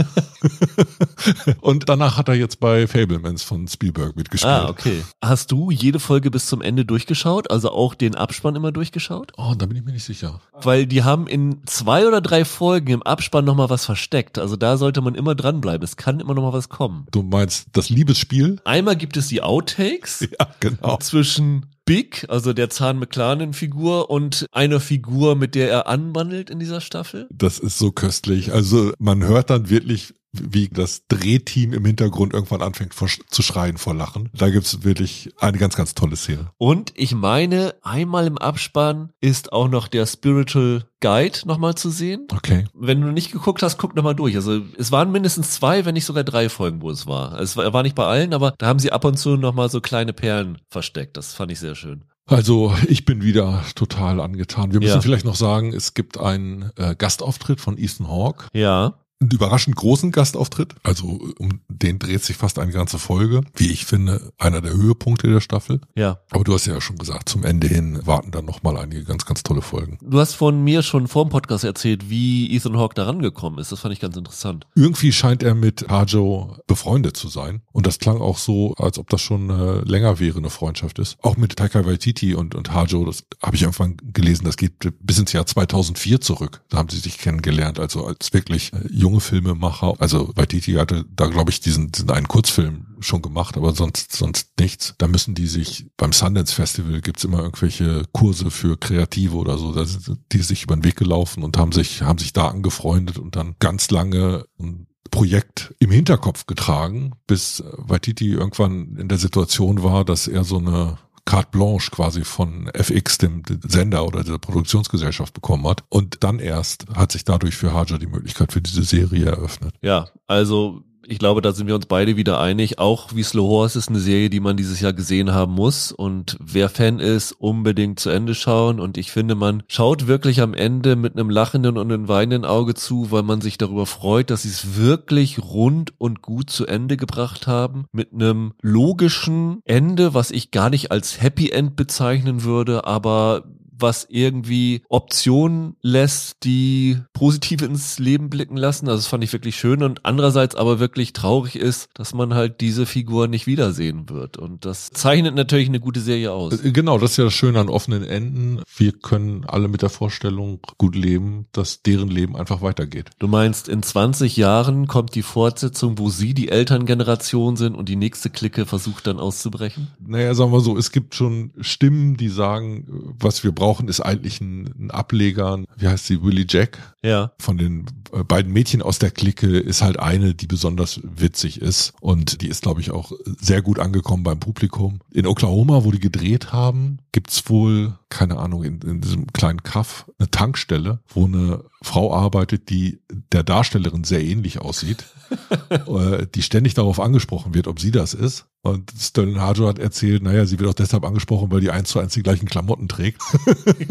und danach hat er jetzt bei Fablemans von Spielberg mitgespielt. Ah, okay. Hast du jede Folge bis zum Ende durchgeschaut? Also auch den Abspann immer durchgeschaut? Oh, da bin ich mir nicht sicher. Weil die haben in zwei oder drei Folgen im Abspann nochmal was versteckt. Also da sollte man immer dranbleiben. Es kann immer nochmal was kommen. Du meinst das Liebesspiel? Einmal gibt es die Outtakes Ja, genau. zwischen Big, also der Zahn McClarnon-Figur, und einer Figur, mit der er anwandelt in dieser Staffel. Das ist so köstlich. Also man hört dann wirklich, wie das Drehteam im Hintergrund irgendwann anfängt vor- zu schreien vor Lachen. Da gibt's wirklich eine ganz, ganz tolle Szene. Und ich meine, einmal im Abspann ist auch noch der Spiritual Guide nochmal zu sehen. Okay. Wenn du nicht geguckt hast, guck nochmal durch. Also es waren mindestens zwei, wenn nicht sogar drei Folgen, wo es war. Es war, war nicht bei allen, aber da haben sie ab und zu nochmal so kleine Perlen versteckt. Das fand ich sehr schön. Also ich bin wieder total angetan. Wir müssen Ja. vielleicht noch sagen, es gibt einen äh, Gastauftritt von Ethan Hawke. Ja. Einen überraschend großen Gastauftritt. Also um den dreht sich fast eine ganze Folge. Wie ich finde, einer der Höhepunkte der Staffel. Ja. Aber du hast ja schon gesagt, zum Ende hin warten dann nochmal einige ganz, ganz tolle Folgen. Du hast von mir schon vor dem Podcast erzählt, wie Ethan Hawke da rangekommen ist. Das fand ich ganz interessant. Irgendwie scheint er mit Hajo befreundet zu sein. Und das klang auch so, als ob das schon äh, länger wäre, eine Freundschaft ist. Auch mit Taika Waititi und, und Hajo, das habe ich irgendwann gelesen, das geht bis ins Jahr 2004 zurück. Da haben sie sich kennengelernt, also als wirklich äh, junge Filmemacher. Also Waititi hatte da, glaube ich, diesen, diesen einen Kurzfilm schon gemacht, aber sonst, sonst nichts. Da müssen die sich, beim Sundance Festival gibt's immer irgendwelche Kurse für Kreative oder so, da sind die sich über den Weg gelaufen und haben sich, haben sich da angefreundet und dann ganz lange ein Projekt im Hinterkopf getragen, bis Waititi irgendwann in der Situation war, dass er so eine carte blanche quasi von FX, dem Sender oder der Produktionsgesellschaft bekommen hat. Und dann erst hat sich dadurch für Haja die Möglichkeit für diese Serie eröffnet. Ja, also ich glaube, da sind wir uns beide wieder einig. Auch wie Slow Horse ist eine Serie, die man dieses Jahr gesehen haben muss. Und wer Fan ist, unbedingt zu Ende schauen. Und ich finde, man schaut wirklich am Ende mit einem lachenden und einem weinenden Auge zu, weil man sich darüber freut, dass sie es wirklich rund und gut zu Ende gebracht haben. Mit einem logischen Ende, was ich gar nicht als Happy End bezeichnen würde, aber was irgendwie Optionen lässt, die positiv ins Leben blicken lassen. Also das fand ich wirklich schön und andererseits aber wirklich traurig ist, dass man halt diese Figur nicht wiedersehen wird. Und das zeichnet natürlich eine gute Serie aus. Äh, genau, das ist ja das Schöne an offenen Enden. Wir können alle mit der Vorstellung gut leben, dass deren Leben einfach weitergeht. Du meinst, in 20 Jahren kommt die Fortsetzung, wo sie die Elterngeneration sind und die nächste Clique versucht dann auszubrechen? Naja, sagen wir so, es gibt schon Stimmen, die sagen, was wir brauchen brauchen, ist eigentlich ein, ein Ableger, wie heißt sie, Willie Jack. Ja. Von den äh, beiden Mädchen aus der Clique ist halt eine, die besonders witzig ist. Und die ist, glaube ich, auch sehr gut angekommen beim Publikum. In Oklahoma, wo die gedreht haben, gibt's wohl, keine Ahnung, in, in diesem kleinen Kaff eine Tankstelle, wo eine Frau arbeitet, die der Darstellerin sehr ähnlich aussieht, äh, die ständig darauf angesprochen wird, ob sie das ist. Und Sterling Harjo hat erzählt, naja, sie wird auch deshalb angesprochen, weil die eins zu eins die gleichen Klamotten trägt.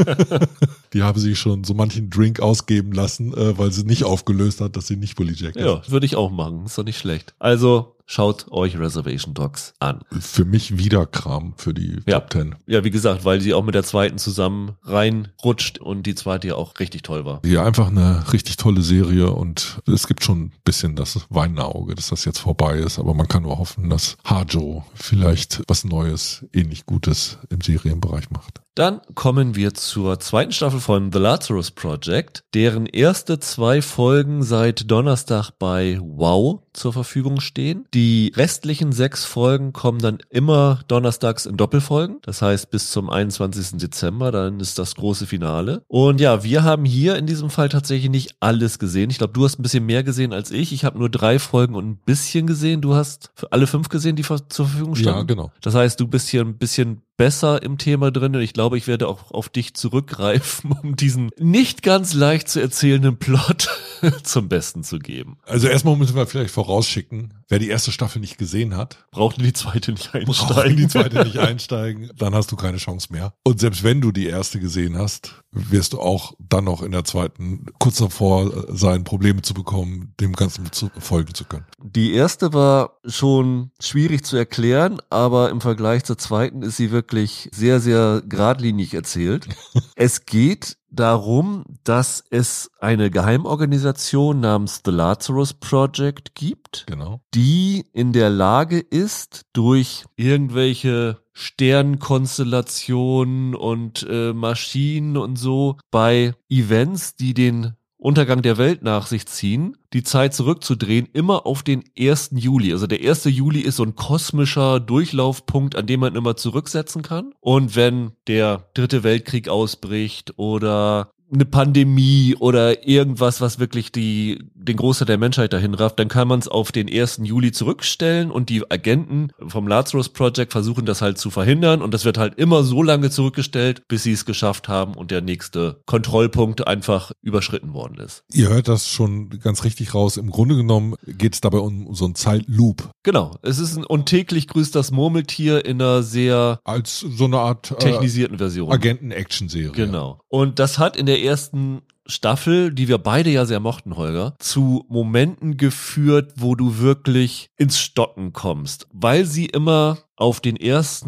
die habe sie schon so manchen Drink ausgeben lassen, äh, weil sie nicht aufgelöst hat, dass sie nicht Bully Jack ist. Ja, würde ich auch machen. Ist doch nicht schlecht. Also, Schaut euch Reservation Dogs an. Für mich wieder Kram für die ja. Top Ten. Ja, wie gesagt, weil sie auch mit der zweiten zusammen reinrutscht und die zweite ja auch richtig toll war. Ja, einfach eine richtig tolle Serie und es gibt schon ein bisschen das weinende Auge, dass das jetzt vorbei ist, aber man kann nur hoffen, dass Hajo vielleicht was Neues, ähnlich Gutes im Serienbereich macht. Dann kommen wir zur zweiten Staffel von The Lazarus Project, deren erste zwei Folgen seit Donnerstag bei Wow zur Verfügung stehen. Die restlichen sechs Folgen kommen dann immer donnerstags in Doppelfolgen. Das heißt bis zum 21. Dezember, dann ist das große Finale. Und ja, wir haben hier in diesem Fall tatsächlich nicht alles gesehen. Ich glaube, du hast ein bisschen mehr gesehen als ich. Ich habe nur drei Folgen und ein bisschen gesehen. Du hast alle fünf gesehen, die zur Verfügung standen. Ja, genau. Das heißt, du bist hier ein bisschen besser im Thema drin und ich glaube, ich werde auch auf dich zurückgreifen, um diesen nicht ganz leicht zu erzählenden Plot zum Besten zu geben. Also erstmal müssen wir vielleicht vorausschicken, wer die erste Staffel nicht gesehen hat, braucht in die zweite nicht einsteigen. Braucht in die zweite nicht einsteigen, dann hast du keine Chance mehr. Und selbst wenn du die erste gesehen hast, wirst du auch dann noch in der zweiten kurz davor sein, Probleme zu bekommen, dem Ganzen zu folgen zu können. Die erste war schon schwierig zu erklären, aber im Vergleich zur zweiten ist sie wirklich sehr, sehr geradlinig erzählt. es geht darum, dass es eine Geheimorganisation namens The Lazarus Project gibt, genau. die in der Lage ist, durch irgendwelche Sternkonstellationen und äh, Maschinen und so bei Events, die den Untergang der Welt nach sich ziehen, die Zeit zurückzudrehen, immer auf den 1. Juli. Also der 1. Juli ist so ein kosmischer Durchlaufpunkt, an dem man immer zurücksetzen kann. Und wenn der dritte Weltkrieg ausbricht oder eine Pandemie oder irgendwas, was wirklich die, den Großteil der Menschheit dahin rafft, dann kann man es auf den 1. Juli zurückstellen und die Agenten vom Lazarus Project versuchen das halt zu verhindern und das wird halt immer so lange zurückgestellt, bis sie es geschafft haben und der nächste Kontrollpunkt einfach überschritten worden ist. Ihr hört das schon ganz richtig raus. Im Grunde genommen geht es dabei um so ein Zeitloop. Genau. Es ist ein und täglich grüßt das Murmeltier in einer sehr als so eine Art äh, technisierten Version. Agenten-Action-Serie. Genau. Und das hat in der ersten Staffel, die wir beide ja sehr mochten, Holger, zu Momenten geführt, wo du wirklich ins Stocken kommst, weil sie immer auf den 1.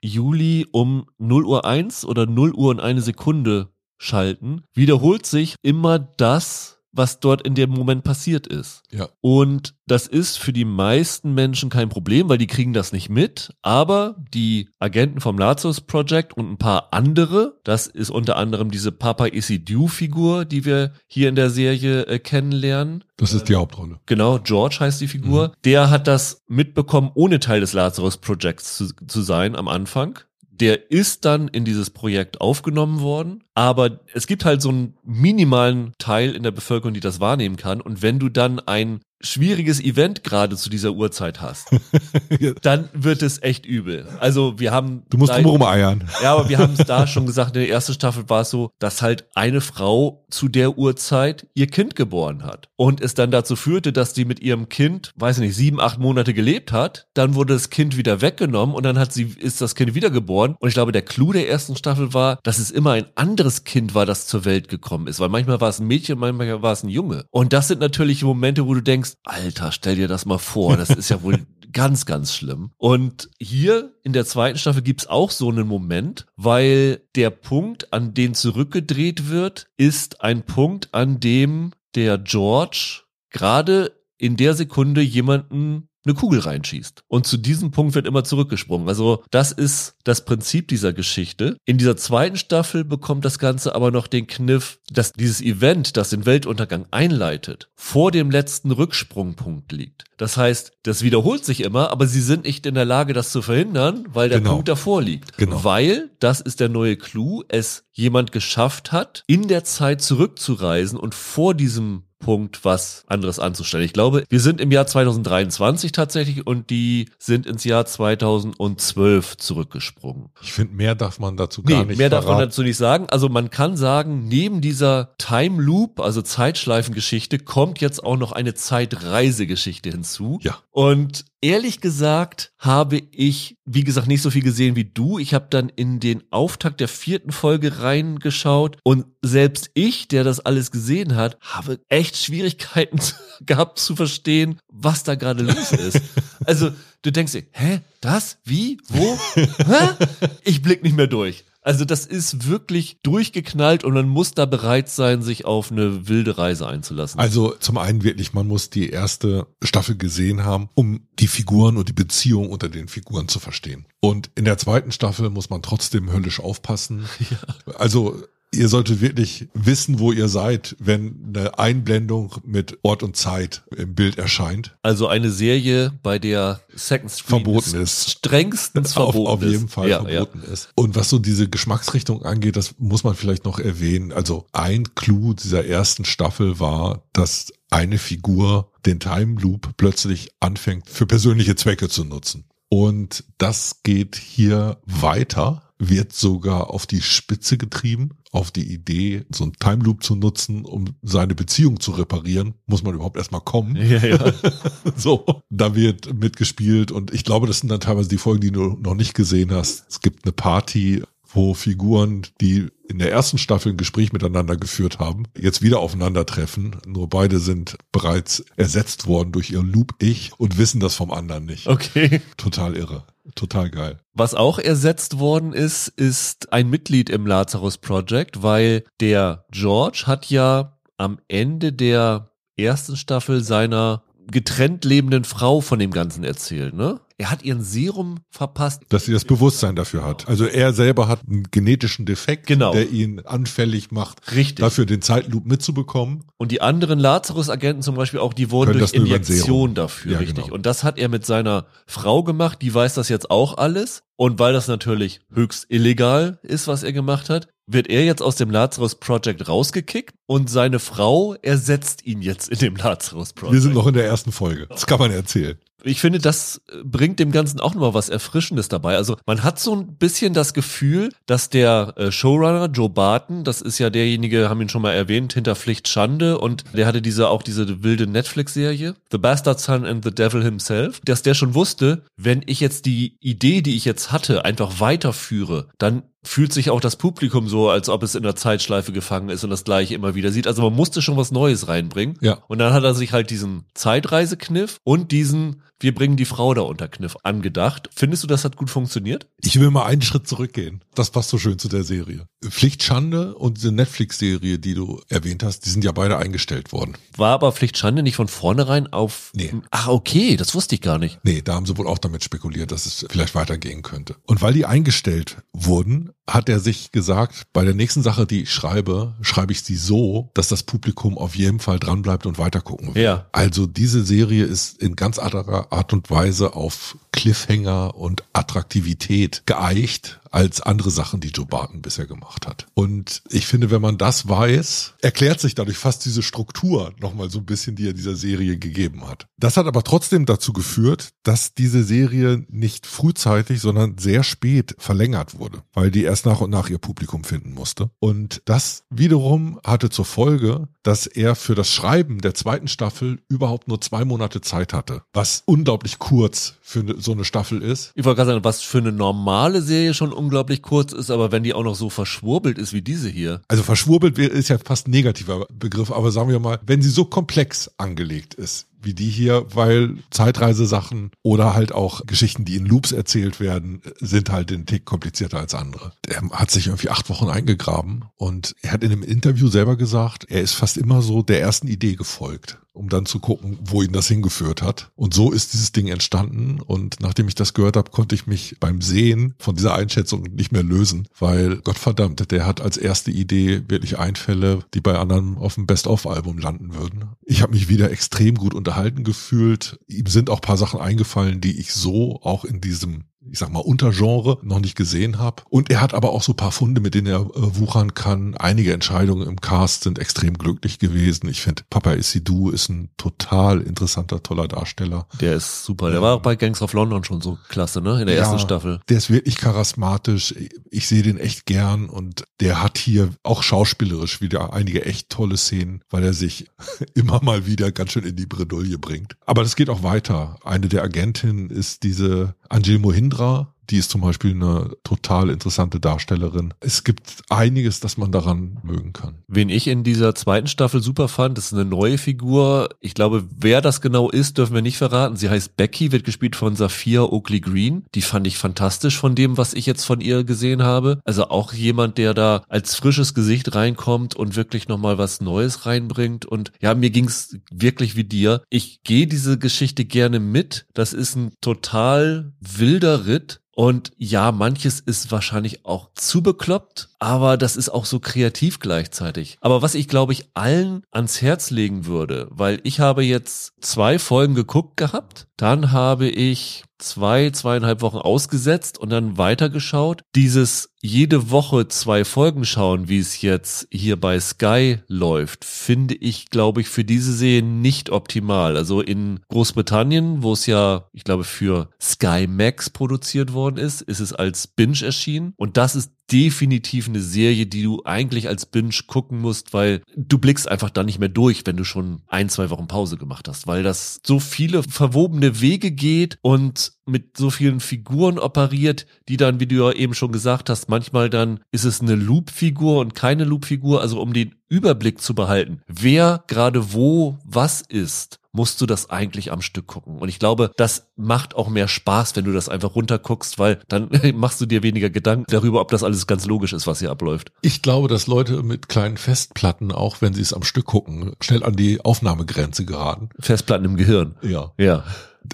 Juli um 0 Uhr 1 oder 0 Uhr und eine Sekunde schalten, wiederholt sich immer das, was dort in dem Moment passiert ist. Ja. Und das ist für die meisten Menschen kein Problem, weil die kriegen das nicht mit. Aber die Agenten vom Lazarus Project und ein paar andere, das ist unter anderem diese Papa Isidu-Figur, die wir hier in der Serie äh, kennenlernen. Das ist die Hauptrolle. Genau, George heißt die Figur. Mhm. Der hat das mitbekommen, ohne Teil des Lazarus Projects zu, zu sein am Anfang der ist dann in dieses Projekt aufgenommen worden, aber es gibt halt so einen minimalen Teil in der Bevölkerung, die das wahrnehmen kann. Und wenn du dann ein schwieriges Event gerade zu dieser Uhrzeit hast, dann wird es echt übel. Also wir haben. Du musst drumherum eiern. Ja, aber wir haben es da schon gesagt, in der ersten Staffel war es so, dass halt eine Frau zu der Uhrzeit ihr Kind geboren hat. Und es dann dazu führte, dass die mit ihrem Kind, weiß ich nicht, sieben, acht Monate gelebt hat. Dann wurde das Kind wieder weggenommen und dann hat sie, ist das Kind wiedergeboren. Und ich glaube, der Clou der ersten Staffel war, dass es immer ein anderes Kind war, das zur Welt gekommen ist. Weil manchmal war es ein Mädchen, manchmal war es ein Junge. Und das sind natürlich Momente, wo du denkst, Alter, stell dir das mal vor, das ist ja wohl ganz, ganz schlimm. Und hier in der zweiten Staffel gibt's auch so einen Moment, weil der Punkt, an den zurückgedreht wird, ist ein Punkt, an dem der George gerade in der Sekunde jemanden eine Kugel reinschießt. Und zu diesem Punkt wird immer zurückgesprungen. Also das ist das Prinzip dieser Geschichte. In dieser zweiten Staffel bekommt das Ganze aber noch den Kniff, dass dieses Event, das den Weltuntergang einleitet, vor dem letzten Rücksprungpunkt liegt. Das heißt, das wiederholt sich immer, aber sie sind nicht in der Lage, das zu verhindern, weil der genau. Punkt davor liegt. Genau. Weil, das ist der neue Clou, es jemand geschafft hat, in der Zeit zurückzureisen und vor diesem Punkt, was anderes anzustellen. Ich glaube, wir sind im Jahr 2023 tatsächlich und die sind ins Jahr 2012 zurückgesprungen. Ich finde, mehr darf man dazu gar nee, nicht Mehr verraten. darf man dazu nicht sagen. Also man kann sagen, neben dieser Time Loop, also Zeitschleifengeschichte, kommt jetzt auch noch eine Zeitreisegeschichte hinzu. Ja. Und Ehrlich gesagt habe ich, wie gesagt, nicht so viel gesehen wie du. Ich habe dann in den Auftakt der vierten Folge reingeschaut und selbst ich, der das alles gesehen hat, habe echt Schwierigkeiten gehabt zu verstehen, was da gerade los ist. Also du denkst dir, hä, das, wie, wo, hä? Ich blick nicht mehr durch. Also das ist wirklich durchgeknallt und man muss da bereit sein, sich auf eine wilde Reise einzulassen. Also zum einen wirklich, man muss die erste Staffel gesehen haben, um die Figuren und die Beziehung unter den Figuren zu verstehen. Und in der zweiten Staffel muss man trotzdem höllisch aufpassen. Ja. Also Ihr solltet wirklich wissen, wo ihr seid, wenn eine Einblendung mit Ort und Zeit im Bild erscheint. Also eine Serie, bei der Second Screen verboten ist, ist. strengstens verboten auf, auf jeden Fall ja, verboten ja. ist. Und was so diese Geschmacksrichtung angeht, das muss man vielleicht noch erwähnen. Also ein Clou dieser ersten Staffel war, dass eine Figur den Time Loop plötzlich anfängt für persönliche Zwecke zu nutzen. Und das geht hier weiter wird sogar auf die Spitze getrieben, auf die Idee, so einen Time Loop zu nutzen, um seine Beziehung zu reparieren, muss man überhaupt erstmal kommen. Ja, ja. so, da wird mitgespielt und ich glaube, das sind dann teilweise die Folgen, die du noch nicht gesehen hast. Es gibt eine Party, wo Figuren, die in der ersten Staffel ein Gespräch miteinander geführt haben, jetzt wieder aufeinandertreffen. Nur beide sind bereits ersetzt worden durch ihr Loop-Ich und wissen das vom anderen nicht. Okay. Total irre. Total geil. Was auch ersetzt worden ist, ist ein Mitglied im Lazarus Project, weil der George hat ja am Ende der ersten Staffel seiner getrennt lebenden Frau von dem Ganzen erzählt, ne? Er hat ihren Serum verpasst. Dass sie das Bewusstsein dafür hat. Also er selber hat einen genetischen Defekt, genau. der ihn anfällig macht, Richtig. dafür den Zeitloop mitzubekommen. Und die anderen Lazarus-Agenten zum Beispiel auch, die wurden durch Injektion dafür, ja, richtig. Genau. Und das hat er mit seiner Frau gemacht, die weiß das jetzt auch alles. Und weil das natürlich höchst illegal ist, was er gemacht hat, wird er jetzt aus dem Lazarus Project rausgekickt und seine Frau ersetzt ihn jetzt in dem Lazarus Project. Wir sind noch in der ersten Folge. Das kann man erzählen. Ich finde, das bringt dem Ganzen auch nochmal was Erfrischendes dabei. Also man hat so ein bisschen das Gefühl, dass der äh, Showrunner Joe Barton, das ist ja derjenige, haben ihn schon mal erwähnt, hinter Pflicht Schande und der hatte diese auch diese wilde Netflix-Serie, The Bastard Son and the Devil Himself, dass der schon wusste, wenn ich jetzt die Idee, die ich jetzt hatte, einfach weiterführe, dann fühlt sich auch das Publikum so, als ob es in der Zeitschleife gefangen ist und das gleiche immer wieder sieht. Also man musste schon was Neues reinbringen. Ja. Und dann hat er sich halt diesen Zeitreisekniff und diesen wir bringen die Frau da unter Kniff angedacht. Findest du, das hat gut funktioniert? Ich will mal einen Schritt zurückgehen. Das passt so schön zu der Serie. Pflichtschande und diese Netflix-Serie, die du erwähnt hast, die sind ja beide eingestellt worden. War aber Pflichtschande nicht von vornherein auf. Nee. Ach, okay, das wusste ich gar nicht. Nee, da haben sie wohl auch damit spekuliert, dass es vielleicht weitergehen könnte. Und weil die eingestellt wurden, hat er sich gesagt, bei der nächsten Sache, die ich schreibe, schreibe ich sie so, dass das Publikum auf jeden Fall dranbleibt und weitergucken will. Ja. Also diese Serie ist in ganz anderer Art und Weise auf Cliffhanger und Attraktivität geeicht als andere Sachen, die Joe Barton bisher gemacht hat. Und ich finde, wenn man das weiß, erklärt sich dadurch fast diese Struktur nochmal so ein bisschen, die er dieser Serie gegeben hat. Das hat aber trotzdem dazu geführt, dass diese Serie nicht frühzeitig, sondern sehr spät verlängert wurde, weil die erst nach und nach ihr Publikum finden musste. Und das wiederum hatte zur Folge, dass er für das Schreiben der zweiten Staffel überhaupt nur zwei Monate Zeit hatte, was unglaublich kurz für so eine Staffel ist. Ich wollte gerade sagen, was für eine normale Serie schon unglaublich kurz ist, aber wenn die auch noch so verschwurbelt ist wie diese hier. Also verschwurbelt ist ja fast ein negativer Begriff, aber sagen wir mal, wenn sie so komplex angelegt ist, wie die hier, weil Zeitreisesachen oder halt auch Geschichten, die in Loops erzählt werden, sind halt den Tick komplizierter als andere. Er hat sich irgendwie acht Wochen eingegraben und er hat in einem Interview selber gesagt, er ist fast immer so der ersten Idee gefolgt um dann zu gucken, wo ihn das hingeführt hat. Und so ist dieses Ding entstanden. Und nachdem ich das gehört habe, konnte ich mich beim Sehen von dieser Einschätzung nicht mehr lösen, weil Gottverdammt, der hat als erste Idee wirklich Einfälle, die bei anderen auf dem Best-of-Album landen würden. Ich habe mich wieder extrem gut unterhalten gefühlt. Ihm sind auch paar Sachen eingefallen, die ich so auch in diesem ich sag mal, Untergenre noch nicht gesehen habe. Und er hat aber auch so paar Funde, mit denen er äh, wuchern kann. Einige Entscheidungen im Cast sind extrem glücklich gewesen. Ich finde, Papa Isidou ist ein total interessanter, toller Darsteller. Der ist super. Der war auch bei Gangs of London schon so klasse, ne? In der ersten Ja, Staffel. Der ist wirklich charismatisch. Ich sehe den echt gern und der hat hier auch schauspielerisch wieder einige echt tolle Szenen, weil er sich immer mal wieder ganz schön in die Bredouille bringt. Aber das geht auch weiter. Eine der Agentinnen ist diese Angel Mohindra. contrat Die ist zum Beispiel eine total interessante Darstellerin. Es gibt einiges, das man daran mögen kann. Wen ich in dieser zweiten Staffel super fand, ist eine neue Figur. Ich glaube, wer das genau ist, dürfen wir nicht verraten. Sie heißt Becky, wird gespielt von Saphir Oakley Green. Die fand ich fantastisch von dem, was ich jetzt von ihr gesehen habe. Also auch jemand, der da als frisches Gesicht reinkommt und wirklich nochmal was Neues reinbringt. Und ja, mir ging's wirklich wie dir. Ich gehe diese Geschichte gerne mit. Das ist ein total wilder Ritt. Und ja, manches ist wahrscheinlich auch zu bekloppt, aber das ist auch so kreativ gleichzeitig. Aber was ich glaube ich allen ans Herz legen würde, weil ich habe jetzt zwei Folgen geguckt gehabt, dann habe ich zwei, zweieinhalb Wochen ausgesetzt und dann weitergeschaut. Dieses jede Woche zwei Folgen schauen, wie es jetzt hier bei Sky läuft, finde ich, glaube ich, für diese Serie nicht optimal. Also in Großbritannien, wo es ja, ich glaube, für Sky Max produziert worden ist, ist es als Binge erschienen. Und das ist definitiv eine Serie, die du eigentlich als Binge gucken musst, weil du blickst einfach da nicht mehr durch, wenn du schon ein, zwei Wochen Pause gemacht hast, weil das so viele verwobene Wege geht und mit so vielen Figuren operiert, die dann, wie du ja eben schon gesagt hast, manchmal dann ist es eine Loop-Figur und keine Loop-Figur, also um den Überblick zu behalten, wer gerade wo was ist, musst du das eigentlich am Stück gucken. Und ich glaube, das macht auch mehr Spaß, wenn du das einfach runterguckst, weil dann machst du dir weniger Gedanken darüber, ob das alles ganz logisch ist, was hier abläuft. Ich glaube, dass Leute mit kleinen Festplatten, auch wenn sie es am Stück gucken, schnell an die Aufnahmegrenze geraten. Festplatten im Gehirn. Ja. Ja.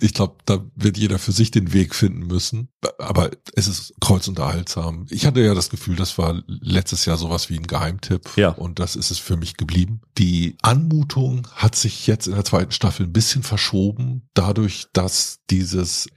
Ich glaube, da wird jeder für sich den Weg finden müssen. Aber es ist kreuzunterhaltsam. Ich hatte ja das Gefühl, das war letztes Jahr sowas wie ein Geheimtipp. Ja. Und das ist es für mich geblieben. Die Anmutung hat sich jetzt in der zweiten Staffel ein bisschen verschoben, dadurch, dass dieses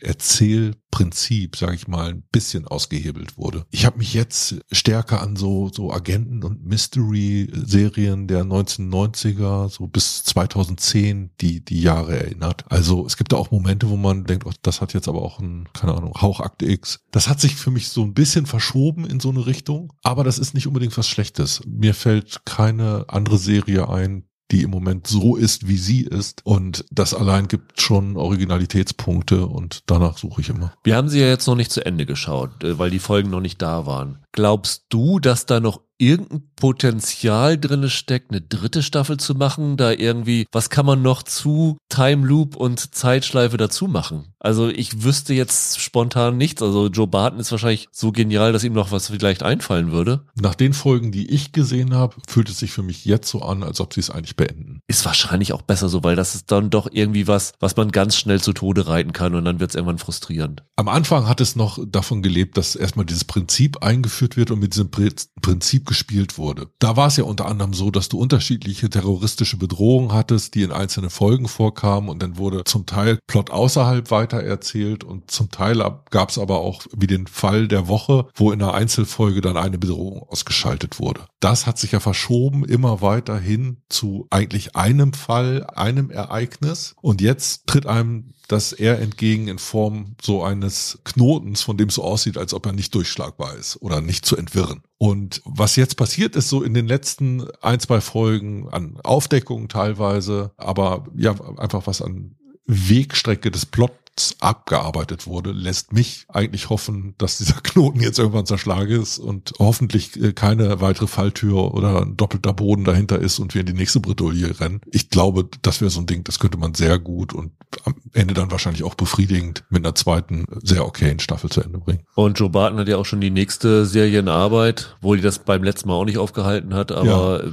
Erzählprinzip, sage ich mal, ein bisschen ausgehebelt wurde. Ich habe mich jetzt stärker an so, so Agenten- und Mystery-Serien der 1990er, so bis 2010, die, die Jahre erinnert. Also es gibt da auch Momente, wo man denkt, oh, das hat jetzt aber auch ein, keine Ahnung, Hauchakte X. Das hat sich für mich so ein bisschen verschoben in so eine Richtung, aber das ist nicht unbedingt was Schlechtes. Mir fällt keine andere Serie ein, die im Moment so ist, wie sie ist. Und das allein gibt schon Originalitätspunkte und danach suche ich immer. Wir haben sie ja jetzt noch nicht zu Ende geschaut, äh, weil die Folgen noch nicht da waren. Glaubst du, dass da noch irgendein Potenzial drinne steckt, eine dritte Staffel zu machen, da irgendwie, was kann man noch zu Time Loop und Zeitschleife dazu machen? Also ich wüsste jetzt spontan nichts. Also Joe Barton ist wahrscheinlich so genial, dass ihm noch was vielleicht einfallen würde. Nach den Folgen, die ich gesehen habe, fühlt es sich für mich jetzt so an, als ob sie es eigentlich beenden. Ist wahrscheinlich auch besser so, weil das ist dann doch irgendwie was, was man ganz schnell zu Tode reiten kann und dann wird es irgendwann frustrierend. Am Anfang hat es noch davon gelebt, dass erstmal dieses Prinzip eingeführt wird und mit diesem Prinzip gespielt wurde. Da war es ja unter anderem so, dass du unterschiedliche terroristische Bedrohungen hattest, die in einzelnen Folgen vorkamen und dann wurde zum Teil Plot außerhalb weiter erzählt und zum Teil gab es aber auch wie den Fall der Woche, wo in einer Einzelfolge dann eine Bedrohung ausgeschaltet wurde. Das hat sich ja verschoben immer weiter zu eigentlich einem Fall, einem Ereignis und jetzt tritt einem das eher entgegen in Form so eines Knotens, von dem es so aussieht, als ob er nicht durchschlagbar ist oder nicht zu entwirren. Und was jetzt passiert ist, so in den letzten ein, zwei Folgen an Aufdeckungen teilweise, aber ja, einfach was an Wegstrecke des Plot abgearbeitet wurde, lässt mich eigentlich hoffen, dass dieser Knoten jetzt irgendwann zerschlagen ist und hoffentlich äh, keine weitere Falltür oder ein doppelter Boden dahinter ist und wir in die nächste Bredouille rennen. Ich glaube, das wäre so ein Ding, das könnte man sehr gut und am Ende dann wahrscheinlich auch befriedigend mit einer zweiten sehr okayen Staffel zu Ende bringen. Und Joe Barton hat ja auch schon die nächste Serie in Arbeit, wo die das beim letzten Mal auch nicht aufgehalten hat, aber ja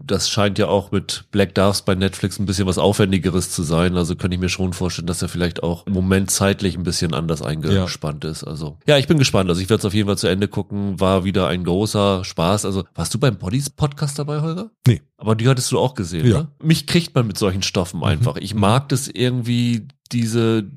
das scheint ja auch mit Black Darks bei Netflix ein bisschen was Aufwendigeres zu sein. Also könnte ich mir schon vorstellen, dass er vielleicht auch im Moment zeitlich ein bisschen anders eingespannt ja. ist. Also ja, ich bin gespannt. Also ich werde es auf jeden Fall zu Ende gucken. War wieder ein großer Spaß. Also warst du beim Bodies Podcast dabei, Holger? Nee. Aber die hattest du auch gesehen, ja. ne? Mich kriegt man mit solchen Stoffen mhm. einfach. Ich mag das irgendwie diese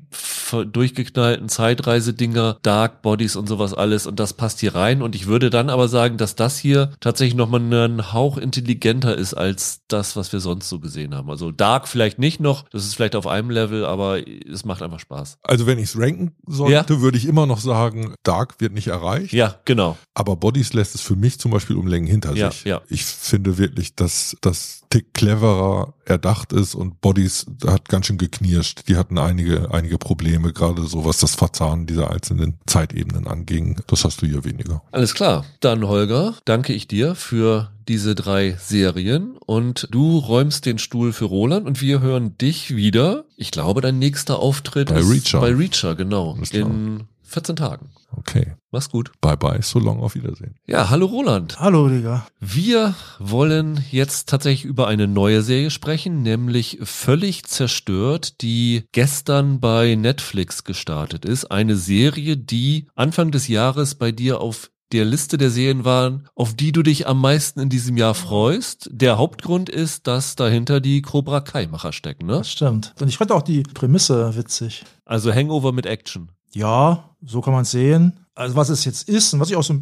durchgeknallten Zeitreisedinger, Dark Bodies und sowas alles und das passt hier rein und ich würde dann aber sagen, dass das hier tatsächlich nochmal einen Hauch intelligenter ist als das, was wir sonst so gesehen haben. Also Dark vielleicht nicht noch, das ist vielleicht auf einem Level, aber es macht einfach Spaß. Also wenn ich es ranken sollte, ja. würde ich immer noch sagen, Dark wird nicht erreicht. Ja, genau. Aber Bodies lässt es für mich zum Beispiel um Längen hinter ja, sich. Ja. Ich finde wirklich, dass das Tick cleverer erdacht ist und Bodies hat ganz schön geknirscht. Die hatten einige, einige Probleme, gerade so was das Verzahnen dieser einzelnen Zeitebenen anging. Das hast du hier weniger. Alles klar. Dann Holger, danke ich dir für diese drei Serien und du räumst den Stuhl für Roland und wir hören dich wieder. Ich glaube, dein nächster Auftritt bei ist Reacher. bei Reacher, genau. In 14 Tagen. Okay. Mach's gut. Bye bye, so long, auf Wiedersehen. Ja, hallo Roland. Hallo, Digga. Wir wollen jetzt tatsächlich über eine neue Serie sprechen, nämlich Völlig zerstört, die gestern bei Netflix gestartet ist. Eine Serie, die Anfang des Jahres bei dir auf der Liste der Serien waren, auf die du dich am meisten in diesem Jahr freust. Der Hauptgrund ist, dass dahinter die Cobra Kai-Macher stecken, ne? Das stimmt. Und ich fand auch die Prämisse witzig. Also Hangover mit Action. Ja, so kann man es sehen. Also was es jetzt ist und was ich auch so,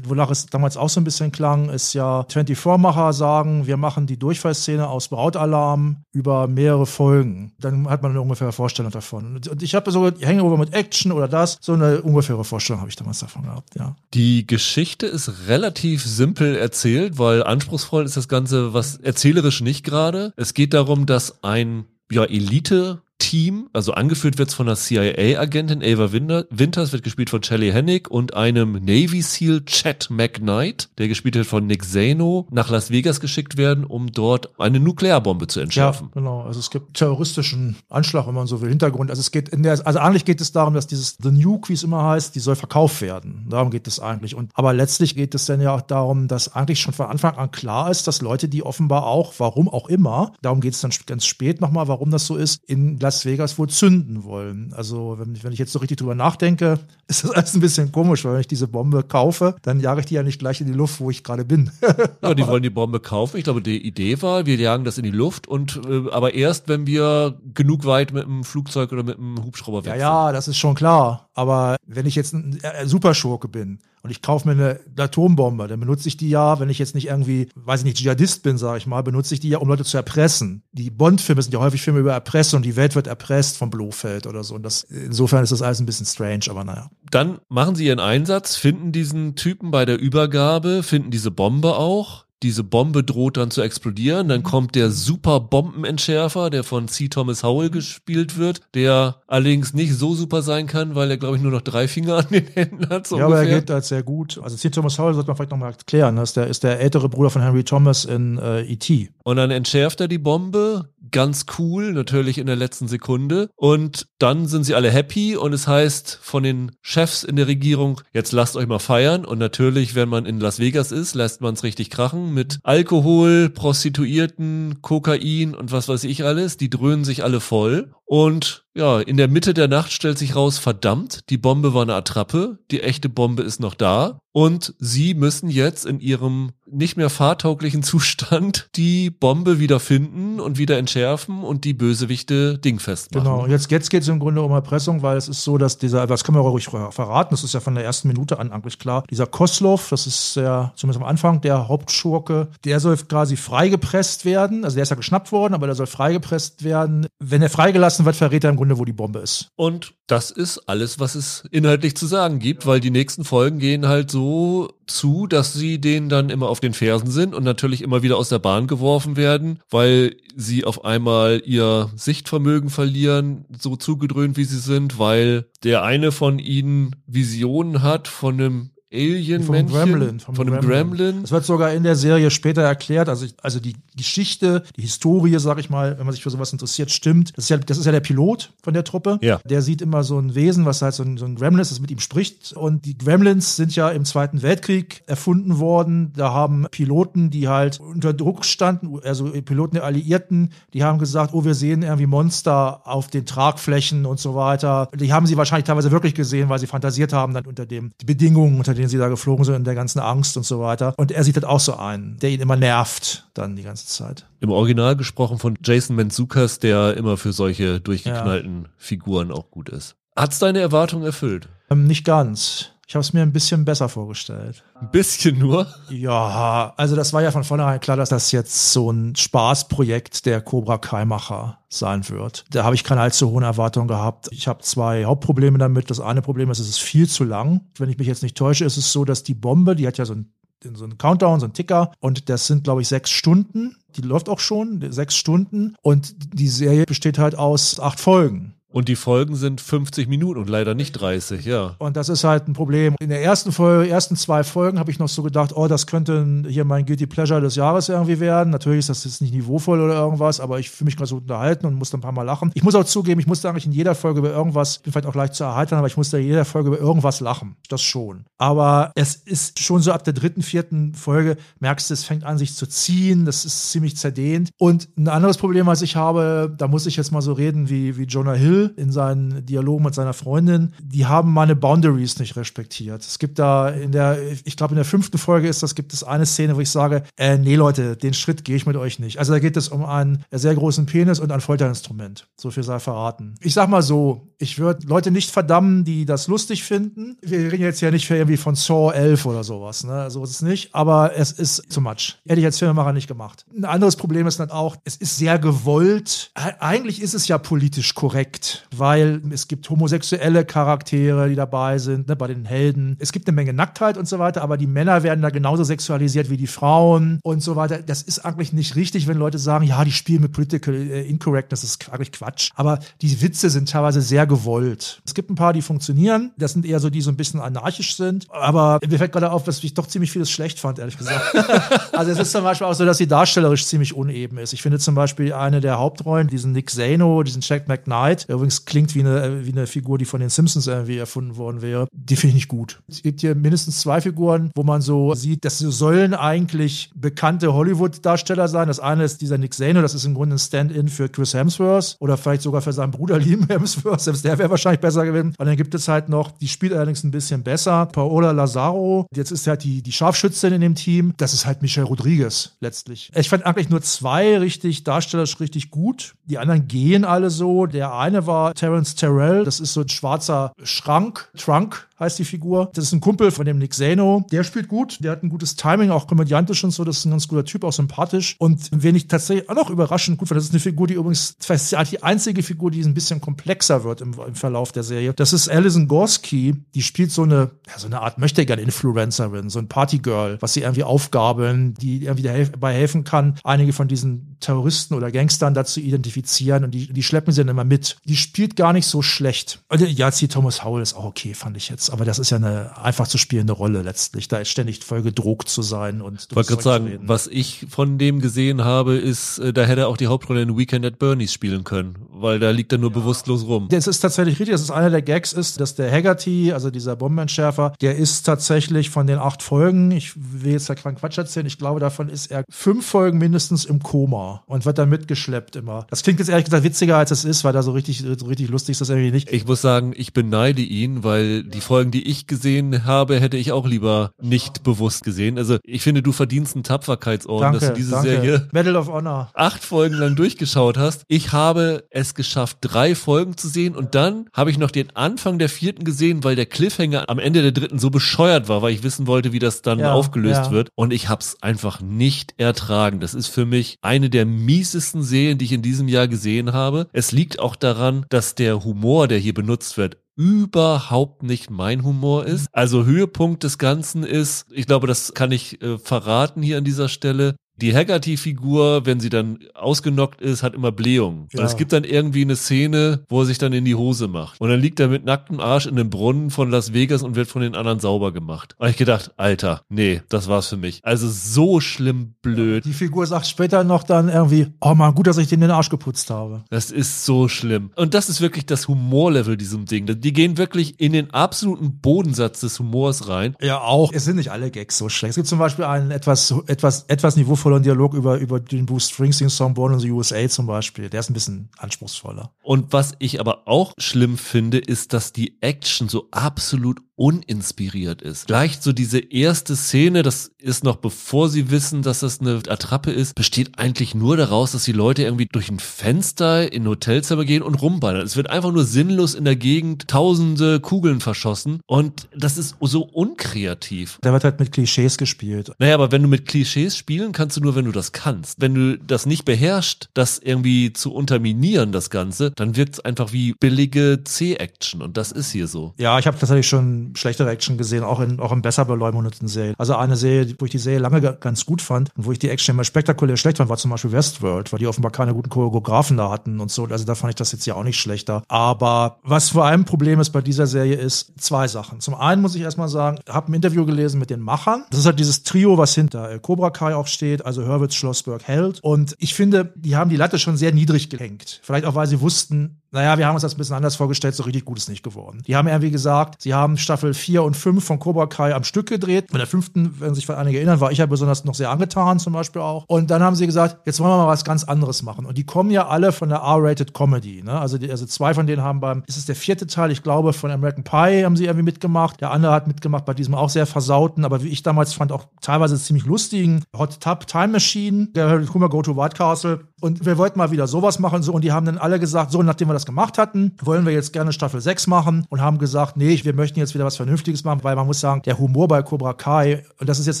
wonach es damals auch so ein bisschen klang, ist ja 24-Macher sagen, wir machen die Durchfallszene aus Brautalarm über mehrere Folgen. Dann hat man eine ungefähre Vorstellung davon. Und ich habe sogar Hangover mit Action oder das, so eine ungefähre Vorstellung habe ich damals davon gehabt, ja. Die Geschichte ist relativ simpel erzählt, weil anspruchsvoll ist das Ganze, was erzählerisch nicht gerade. Es geht darum, dass ein ja, Elite Team, also angeführt wird es von einer CIA-Agentin Ava Winters, wird gespielt von Shelley Hennig und einem Navy SEAL Chad McKnight, der gespielt wird von Nick Zano, nach Las Vegas geschickt werden, um dort eine Nuklearbombe zu entschärfen. Ja, genau. Also es gibt terroristischen Anschlag, wenn man so will, Hintergrund. Also es geht in der, also eigentlich geht es darum, dass dieses The Nuke, wie es immer heißt, die soll verkauft werden. Darum geht es eigentlich. Und aber letztlich geht es dann ja auch darum, dass eigentlich schon von Anfang an klar ist, dass Leute, die offenbar auch, warum auch immer, darum geht es dann ganz spät nochmal, warum das so ist, in Las Vegas wohl zünden wollen. Also wenn ich, wenn ich jetzt so richtig drüber nachdenke, ist das alles ein bisschen komisch, weil wenn ich diese Bombe kaufe, dann jage ich die ja nicht gleich in die Luft, wo ich gerade bin. ja, die wollen die Bombe kaufen. Ich glaube, die Idee war, wir jagen das in die Luft und äh, aber erst, wenn wir genug weit mit einem Flugzeug oder mit einem Hubschrauber weg ja, sind. Ja, das ist schon klar. Aber wenn ich jetzt ein Superschurke bin und ich kaufe mir eine Atombombe, dann benutze ich die ja, wenn ich jetzt nicht irgendwie, weiß ich nicht, Dschihadist bin, sage ich mal, benutze ich die ja, um Leute zu erpressen. Die Bond-Filme sind ja häufig Filme über Erpressung, die Welt wird erpresst vom Blofeld oder so. Und das, insofern ist das alles ein bisschen strange, aber naja. Dann machen sie ihren Einsatz, finden diesen Typen bei der Übergabe, finden diese Bombe auch diese Bombe droht dann zu explodieren. Dann kommt der super Bombenentschärfer, der von C. Thomas Howell gespielt wird, der allerdings nicht so super sein kann, weil er, glaube ich, nur noch drei Finger an den Händen hat. So ja, ungefähr. aber er geht als sehr gut. Also C. Thomas Howell sollte man vielleicht nochmal erklären. Das ist der, ist der ältere Bruder von Henry Thomas in äh, E.T. Und dann entschärft er die Bombe, ganz cool, natürlich in der letzten Sekunde. Und dann sind sie alle happy und es heißt von den Chefs in der Regierung, jetzt lasst euch mal feiern. Und natürlich, wenn man in Las Vegas ist, lässt man es richtig krachen mit Alkohol, Prostituierten, Kokain und was weiß ich alles. Die dröhnen sich alle voll. Und ja, in der Mitte der Nacht stellt sich raus, verdammt, die Bombe war eine Attrappe, die echte Bombe ist noch da. Und sie müssen jetzt in ihrem nicht mehr fahrtauglichen Zustand die Bombe wieder finden und wieder entschärfen und die Bösewichte dingfest machen. Genau, jetzt, jetzt geht es im Grunde um Erpressung, weil es ist so, dass dieser, das können wir auch ruhig verraten, das ist ja von der ersten Minute an eigentlich klar, dieser Koslov, das ist der, zumindest am Anfang, der Hauptschurke, der soll quasi freigepresst werden, also der ist ja geschnappt worden, aber der soll freigepresst werden. Wenn er freigelassen wird, verrät er im Grunde, wo die Bombe ist. Und das ist alles, was es inhaltlich zu sagen gibt, weil die nächsten Folgen gehen halt so zu, dass sie denen dann immer auf den Fersen sind und natürlich immer wieder aus der Bahn geworfen werden, weil sie auf einmal ihr Sichtvermögen verlieren, so zugedröhnt wie sie sind, weil der eine von ihnen Visionen hat von einem Alien-Männchen. Gremlin. Von einem Gremlin. Das wird sogar in der Serie später erklärt. Also, also die Geschichte, die Historie, sag ich mal, wenn man sich für sowas interessiert, stimmt. Das ist ja, das ist ja der Pilot von der Truppe. Ja. Der sieht immer so ein Wesen, was halt so ein, so ein Gremlin ist, das mit ihm spricht. Und die Gremlins sind ja im Zweiten Weltkrieg erfunden worden. Da haben Piloten, die halt unter Druck standen, also Piloten der Alliierten, die haben gesagt, oh, wir sehen irgendwie Monster auf den Tragflächen und so weiter. Die haben sie wahrscheinlich teilweise wirklich gesehen, weil sie fantasiert haben dann unter dem die Bedingungen, unter denen sie da geflogen sind, in der ganzen Angst und so weiter. Und er sieht das auch so ein, der ihn immer nervt dann die ganze Zeit. Im Original gesprochen von Jason Mantzoukas, der immer für solche durchgeknallten Figuren auch gut ist. Hat's deine Erwartungen erfüllt? Ähm, nicht ganz. Ich habe es mir ein bisschen besser vorgestellt. Ein bisschen nur? Ja, also das war ja von vornherein klar, dass das jetzt so ein Spaßprojekt der Cobra Kai-Macher sein wird. Da habe ich keine allzu hohen Erwartungen gehabt. Ich habe zwei Hauptprobleme damit. Das eine Problem ist, es ist viel zu lang. Wenn ich mich jetzt nicht täusche, ist es so, dass die Bombe, die hat ja so ein so ein Countdown, so ein Ticker. Und das sind, glaube ich, sechs Stunden. Die läuft auch schon, sechs Stunden. Und die Serie besteht halt aus acht Folgen. Und die Folgen sind 50 Minuten und leider nicht 30, ja. Und das ist halt ein Problem. In der ersten Folge, ersten zwei Folgen habe ich noch so gedacht, oh, das könnte hier mein Guilty Pleasure des Jahres irgendwie werden. Natürlich ist das jetzt nicht niveauvoll oder irgendwas, aber ich fühle mich gerade so unterhalten und muss dann ein paar Mal lachen. Ich muss auch zugeben, ich musste eigentlich in jeder Folge über irgendwas, bin vielleicht auch leicht zu erheitern, aber ich musste in jeder Folge über irgendwas lachen. Das schon. Aber es ist schon so ab der dritten, vierten Folge merkst du, es fängt an sich zu ziehen. Das ist ziemlich zerdehnt. Und ein anderes Problem, was ich habe, da muss ich jetzt mal so reden wie, wie Jonah Hill in seinen Dialogen mit seiner Freundin, die haben meine Boundaries nicht respektiert. Es gibt da in der, ich glaube in der fünften Folge ist das, gibt es eine Szene, wo ich sage, äh, nee Leute, den Schritt gehe ich mit euch nicht. Also da geht es um einen sehr großen Penis und ein Folterinstrument. So viel sei verraten. Ich sag mal so, ich würde Leute nicht verdammen, die das lustig finden. Wir reden jetzt ja nicht irgendwie von Saw 11 oder sowas, ne? So ist es nicht, aber es ist too much. Hätte ich als Filmemacher nicht gemacht. Ein anderes Problem ist dann auch, es ist sehr gewollt. Eigentlich ist es ja politisch korrekt weil es gibt homosexuelle Charaktere, die dabei sind, ne, bei den Helden. Es gibt eine Menge Nacktheit und so weiter, aber die Männer werden da genauso sexualisiert wie die Frauen und so weiter. Das ist eigentlich nicht richtig, wenn Leute sagen, ja, die spielen mit Political äh, Incorrectness, das ist eigentlich Quatsch. Aber die Witze sind teilweise sehr gewollt. Es gibt ein paar, die funktionieren. Das sind eher so, die so ein bisschen anarchisch sind. Aber mir fällt gerade auf, dass ich doch ziemlich vieles schlecht fand, ehrlich gesagt. also es ist zum Beispiel auch so, dass sie darstellerisch ziemlich uneben ist. Ich finde zum Beispiel eine der Hauptrollen, diesen Nick Zano, diesen Jack McKnight, der übrigens klingt wie eine, wie eine Figur, die von den Simpsons irgendwie erfunden worden wäre. Die finde ich nicht gut. Es gibt hier mindestens zwei Figuren, wo man so sieht, das sollen eigentlich bekannte Hollywood-Darsteller sein. Das eine ist dieser Nick Zano, das ist im Grunde ein Stand-in für Chris Hemsworth oder vielleicht sogar für seinen Bruder Liam Hemsworth. Selbst der wäre wahrscheinlich besser gewesen. Und dann gibt es halt noch, die spielt allerdings ein bisschen besser, Paola Lazaro. Jetzt ist halt die, die Scharfschützin in dem Team. Das ist halt Michelle Rodriguez letztlich. Ich fand eigentlich nur zwei richtig darstellerisch richtig gut. Die anderen gehen alle so. Der eine war Terence Terrell. Das ist so ein schwarzer Schrank, Trunk heißt die Figur. Das ist ein Kumpel von dem Nick Zeno. Der spielt gut, der hat ein gutes Timing, auch komödiantisch und so. Das ist ein ganz guter Typ, auch sympathisch. Und wen ich tatsächlich auch noch überraschend gut fand, das ist eine Figur, die übrigens, das ist die einzige Figur, die ein bisschen komplexer wird im, im Verlauf der Serie. Das ist Alison Gorski, die spielt so eine, ja, so eine Art Möchtegern-Influencerin, so ein Partygirl, was sie irgendwie aufgabeln, die irgendwie dabei helfen kann, einige von diesen Terroristen oder Gangstern dazu identifizieren und die, die schleppen sie dann immer mit. Die spielt gar nicht so schlecht. Und ja, sie Thomas Howell ist auch okay, fand ich jetzt. Aber das ist ja eine einfach zu spielende Rolle letztlich. Da ist ständig voll gedruckt zu sein und. Ich wollte gerade sagen, was ich von dem gesehen habe, ist, äh, da hätte er auch die Hauptrolle in Weekend at Bernie's spielen können, weil da liegt er nur ja. bewusstlos rum. Das ist tatsächlich richtig. Das ist einer der Gags ist, dass der Haggerty, also dieser Bombenentschärfer, der ist tatsächlich von den acht Folgen, ich will jetzt da keinen Quatsch erzählen, ich glaube, davon ist er fünf Folgen mindestens im Koma und wird dann mitgeschleppt immer. Das klingt jetzt ehrlich gesagt witziger, als es ist, weil da so richtig, so richtig lustig ist das irgendwie nicht. Ich muss sagen, ich beneide ihn, weil die Folgen, die ich gesehen habe, hätte ich auch lieber nicht bewusst gesehen. Also ich finde, du verdienst einen Tapferkeitsorden, danke, dass du diese danke. Serie Medal of Honor acht Folgen lang durchgeschaut hast. Ich habe es geschafft, drei Folgen zu sehen und dann habe ich noch den Anfang der vierten gesehen, weil der Cliffhanger am Ende der dritten so bescheuert war, weil ich wissen wollte, wie das dann ja, aufgelöst ja. wird. Und ich habe es einfach nicht ertragen. Das ist für mich eine der miesesten Serien, die ich in diesem Jahr gesehen habe. Es liegt auch daran, dass der Humor, der hier benutzt wird, überhaupt nicht mein Humor ist. Also Höhepunkt des Ganzen ist, ich glaube, das kann ich äh, verraten hier an dieser Stelle, die Haggerty-Figur, wenn sie dann ausgenockt ist, hat immer Blähungen. Ja. Und es gibt dann irgendwie eine Szene, wo er sich dann in die Hose macht. Und dann liegt er mit nacktem Arsch in dem Brunnen von Las Vegas und wird von den anderen sauber gemacht. Und ich gedacht, Alter, nee, das war's für mich. Also so schlimm blöd. Die Figur sagt später noch dann irgendwie, oh man, gut, dass ich den den Arsch geputzt habe. Das ist so schlimm. Und das ist wirklich das Humorlevel diesem Ding. Die gehen wirklich in den absoluten Bodensatz des Humors rein. Ja, auch. Es sind nicht alle Gags so schlecht. Es gibt zum Beispiel einen etwas, etwas, etwas niveauvollen anspruchsvollen Dialog über, über den Bruce Springsteen-Song Born in the USA zum Beispiel. Der ist ein bisschen anspruchsvoller. Und was ich aber auch schlimm finde, ist, dass die Action so absolut uninspiriert ist. Gleich so diese erste Szene, das ist noch bevor sie wissen, dass das eine Attrappe ist, besteht eigentlich nur daraus, dass die Leute irgendwie durch ein Fenster in ein Hotelzimmer gehen und rumballern. Es wird einfach nur sinnlos in der Gegend tausende Kugeln verschossen und das ist so unkreativ. Da wird halt mit Klischees gespielt. Naja, aber wenn du mit Klischees spielen, kannst du nur, wenn du das kannst. Wenn du das nicht beherrschst, das irgendwie zu unterminieren, das Ganze, dann wirkt es einfach wie billige C-Action und das ist hier so. Ja, ich habe tatsächlich schon schlechtere Action gesehen, auch in, auch in besser beleumundeten Serien. Also eine Serie, wo ich die Serie lange ganz gut fand und wo ich die Action immer spektakulär schlecht fand, war zum Beispiel Westworld, weil die offenbar keine guten Choreografen da hatten und so. Also da fand ich das jetzt ja auch nicht schlechter. Aber was vor allem ein Problem ist bei dieser Serie ist zwei Sachen. Zum einen muss ich erstmal sagen, habe ein Interview gelesen mit den Machern. Das ist halt dieses Trio, was hinter Cobra Kai auch steht, also Hurwitz, Schlossberg, Held. Und ich finde, die haben die Latte schon sehr niedrig gehängt. Vielleicht auch, weil sie wussten, naja, wir haben uns das ein bisschen anders vorgestellt, so richtig gut ist nicht geworden. Die haben ja, wie gesagt, sie haben Staffel 4 und 5 von Cobra Kai am Stück gedreht. Mit der fünften, wenn sich einige erinnern, war ich ja besonders noch sehr angetan, zum Beispiel auch. Und dann haben sie gesagt, jetzt wollen wir mal was ganz anderes machen. Und die kommen ja alle von der R-Rated Comedy. Ne? Also, die, also zwei von denen haben beim, ist es der vierte Teil, ich glaube, von American Pie haben sie irgendwie mitgemacht. Der andere hat mitgemacht bei diesem auch sehr versauten, aber wie ich damals fand, auch teilweise ziemlich lustigen Hot Tub Time Machine, der Humor Go to White Castle. Und wir wollten mal wieder sowas machen, so. Und die haben dann alle gesagt, so, nachdem wir das gemacht hatten, wollen wir jetzt gerne Staffel 6 machen und haben gesagt, nee, wir möchten jetzt wieder was Vernünftiges machen, weil man muss sagen, der Humor bei Cobra Kai, und das ist jetzt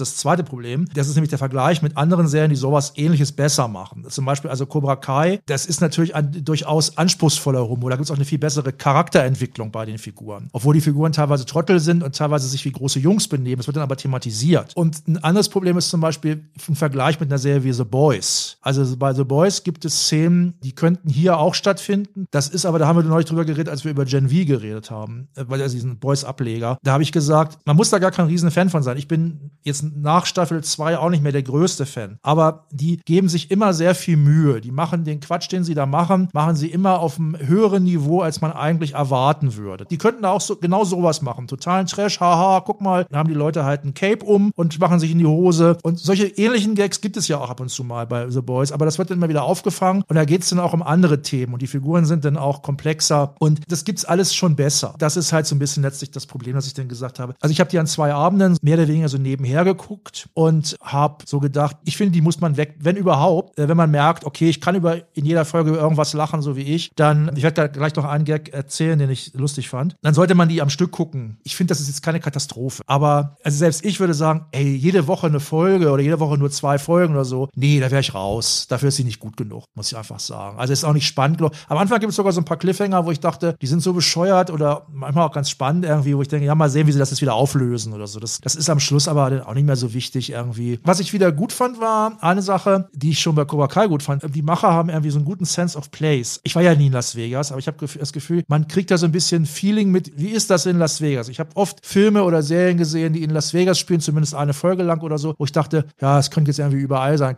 das zweite Problem, das ist nämlich der Vergleich mit anderen Serien, die sowas ähnliches besser machen. Zum Beispiel also Cobra Kai, das ist natürlich ein durchaus anspruchsvoller Humor. Da gibt es auch eine viel bessere Charakterentwicklung bei den Figuren. Obwohl die Figuren teilweise Trottel sind und teilweise sich wie große Jungs benehmen. Das wird dann aber thematisiert. Und ein anderes Problem ist zum Beispiel im Vergleich mit einer Serie wie The Boys. Also bei The Boys gibt es Szenen, die könnten hier auch stattfinden. Das ist aber, da haben wir neulich drüber geredet, als wir über Gen V geredet haben, äh, weil er diesen Boys-Ableger. Da habe ich gesagt, man muss da gar kein riesen Fan von sein. Ich bin jetzt nach Staffel 2 auch nicht mehr der größte Fan. Aber die geben sich immer sehr viel Mühe. Die machen den Quatsch, den sie da machen, machen sie immer auf einem höheren Niveau, als man eigentlich erwarten würde. Die könnten da auch so, genau sowas machen. Totalen Trash, haha, guck mal, dann haben die Leute halt ein Cape um und machen sich in die Hose. Und solche ähnlichen Gags gibt es ja auch ab und zu mal bei The Boys, aber das wird dann immer wieder wieder aufgefangen und da geht es dann auch um andere Themen und die Figuren sind dann auch komplexer und das gibt's alles schon besser. Das ist halt so ein bisschen letztlich das Problem, was ich dann gesagt habe. Also ich habe die an zwei Abenden mehr oder weniger so nebenher geguckt und habe so gedacht, ich finde, die muss man weg, wenn überhaupt, äh, wenn man merkt, okay, ich kann über in jeder Folge über irgendwas lachen, so wie ich, dann, ich werde da gleich noch einen Gag erzählen, den ich lustig fand, dann sollte man die am Stück gucken. Ich finde, das ist jetzt keine Katastrophe. Aber also selbst ich würde sagen, ey, jede Woche eine Folge oder jede Woche nur zwei Folgen oder so, nee, da wäre ich raus. Dafür ist sie nicht gut genug, muss ich einfach sagen. Also ist auch nicht spannend genug. Am Anfang gibt es sogar so ein paar Cliffhanger, wo ich dachte, die sind so bescheuert oder manchmal auch ganz spannend irgendwie, wo ich denke, ja, mal sehen, wie sie das jetzt wieder auflösen oder so. Das, das ist am Schluss aber auch nicht mehr so wichtig irgendwie. Was ich wieder gut fand, war eine Sache, die ich schon bei Cobra Kai gut fand. Die Macher haben irgendwie so einen guten Sense of Place. Ich war ja nie in Las Vegas, aber ich habe das Gefühl, man kriegt da so ein bisschen Feeling mit, wie ist das in Las Vegas? Ich habe oft Filme oder Serien gesehen, die in Las Vegas spielen, zumindest eine Folge lang oder so, wo ich dachte, ja, es könnte jetzt irgendwie überall sein.